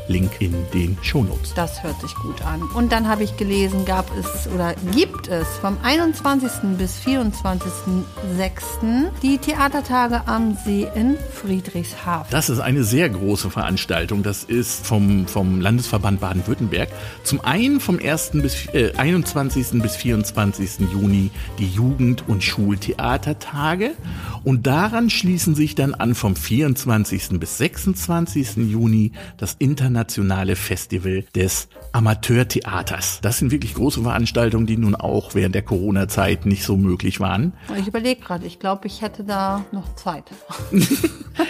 Link in den Shownotes.
Das hört sich gut an. Und dann habe ich gelesen, gab es oder gibt es vom 21. bis 24.06. die Theatertage am See in Friedrichshafen.
Das ist eine sehr große Veranstaltung. Das ist vom, vom Landesverband Baden-Württemberg. Zum einen vom 1. bis äh, 21. bis 24. Juni die Jugend- und Schultheatertage. Und daran schließen sich dann an vom 24. bis 26. Juni das internationale Festival des Amateurtheaters. Das sind wirklich große Veranstaltungen, die nun auch während der Corona-Zeit nicht so möglich waren.
Ich überlege gerade, ich glaube, ich hätte da noch Zeit.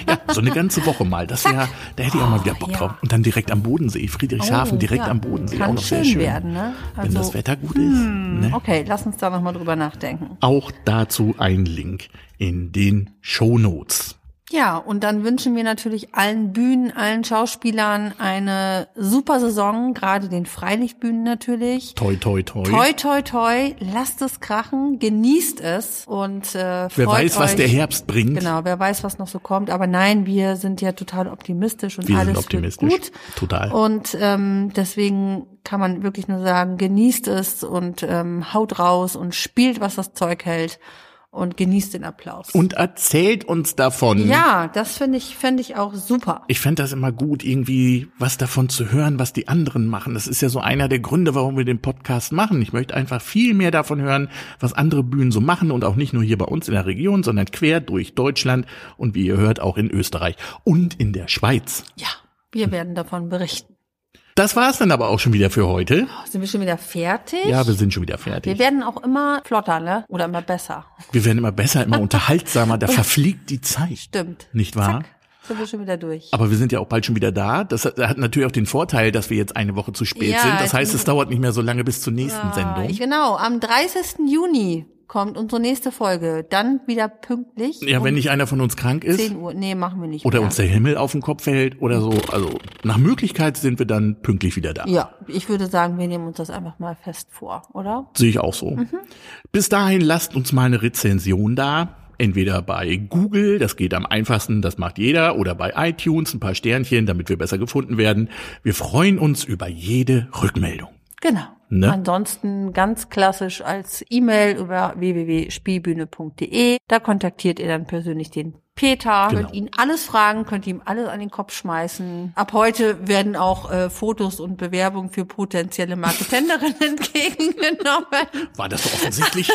Ja, so eine ganze Woche mal. Das wäre, da hätte ich auch mal wieder Bock
ja.
drauf. Und dann direkt am Bodensee, Friedrichshafen,
Oh,
direkt
ja.
am Bodensee.
Kann
auch noch sehr
schön
schön.
werden, ne?
Wenn
Also-
das Wetter gut ist. Ne?
Okay, lass uns da nochmal drüber nachdenken.
Auch dazu ein Link in den Shownotes.
Ja, und dann wünschen wir natürlich allen Bühnen, allen Schauspielern eine super Saison, gerade den Freilichtbühnen natürlich.
Toi, toi, toi.
Toi, toi, toi, lasst es krachen, genießt es und äh, freut
Wer weiß, was
euch.
der Herbst bringt.
Genau, wer weiß, was noch so kommt. Aber nein, wir sind ja total optimistisch und
Wir sind
alles
optimistisch.
wird gut.
Total.
Und ähm, deswegen kann man wirklich nur sagen, genießt es und ähm, haut raus und spielt, was das Zeug hält und genießt den Applaus.
Und erzählt uns davon.
ja, das finde ich, finde ich auch super.
Ich fände das immer gut, irgendwie was davon zu hören, was die anderen machen. Das ist ja so einer der Gründe, warum wir den Podcast machen. Ich möchte einfach viel mehr davon hören, was andere Bühnen so machen und auch nicht nur hier bei uns in der Region, sondern quer durch Deutschland und wie ihr hört auch in Österreich und in der Schweiz.
Ja, wir werden davon berichten.
Das war's dann aber auch schon wieder für heute.
Sind wir schon wieder fertig?
Ja, wir sind schon wieder
wir
fertig.
werden auch immer flotter, ne? Oder immer besser.
Wir werden immer besser, immer unterhaltsamer. Da verfliegt die Zeit.
Stimmt.
Nicht wahr?
Zack, sind wir schon wieder durch.
Aber wir sind ja auch bald schon wieder da. Das hat natürlich auch den Vorteil, dass wir jetzt eine Woche zu spät
Ja,
sind. Das heißt, es dauert nicht mehr so lange bis zur nächsten Sendung.
Ich, genau, am 30. Juni kommt unsere nächste Folge. Dann wieder pünktlich.
Ja, wenn
um
nicht einer von uns krank ist
10 Uhr. Nee, machen wir nicht.
oder
mehr.
uns der Himmel auf den Kopf fällt oder so. Also nach Möglichkeit sind wir dann pünktlich wieder da.
Ja, ich würde sagen, wir nehmen uns das einfach mal fest vor, oder?
Sehe ich auch so.
Mhm.
Bis dahin lasst uns mal eine Rezension da. Entweder bei Google, das geht am einfachsten, das macht jeder, oder bei iTunes ein paar Sternchen, damit wir besser gefunden werden. Wir freuen uns über jede Rückmeldung.
Genau. Ne? Ansonsten ganz klassisch als E-Mail über www.spielbühne.de. Da kontaktiert ihr dann persönlich den Peter, genau. könnt ihn alles fragen, könnt ihm alles an den Kopf schmeißen. Ab heute werden auch äh, Fotos und Bewerbungen für potenzielle Marketenderinnen entgegengenommen.
War das so offensichtlich?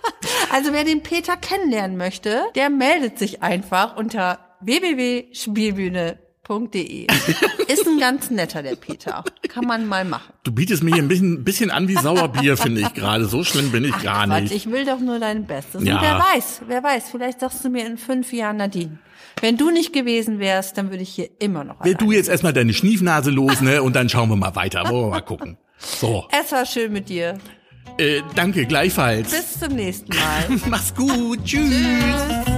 also wer den Peter kennenlernen möchte, der meldet sich einfach unter www.spielbühne De. Ist ein ganz netter, der Peter. Kann man mal machen.
Du bietest mir hier ein bisschen, bisschen an wie Sauerbier, finde ich gerade. So schlimm bin ich Ach, gar Quatsch, nicht.
Ich will doch nur dein Bestes. Ja. Und wer weiß, wer weiß, vielleicht sagst du mir in fünf Jahren, Nadine, wenn du nicht gewesen wärst, dann würde ich hier immer noch.
Will du jetzt erstmal deine Schniefnase los, ne? Und dann schauen wir mal weiter. Wollen wir mal gucken. So.
Es war schön mit dir.
Äh, danke, gleichfalls.
Bis zum nächsten Mal.
Mach's gut. Tschüss. Tschüss.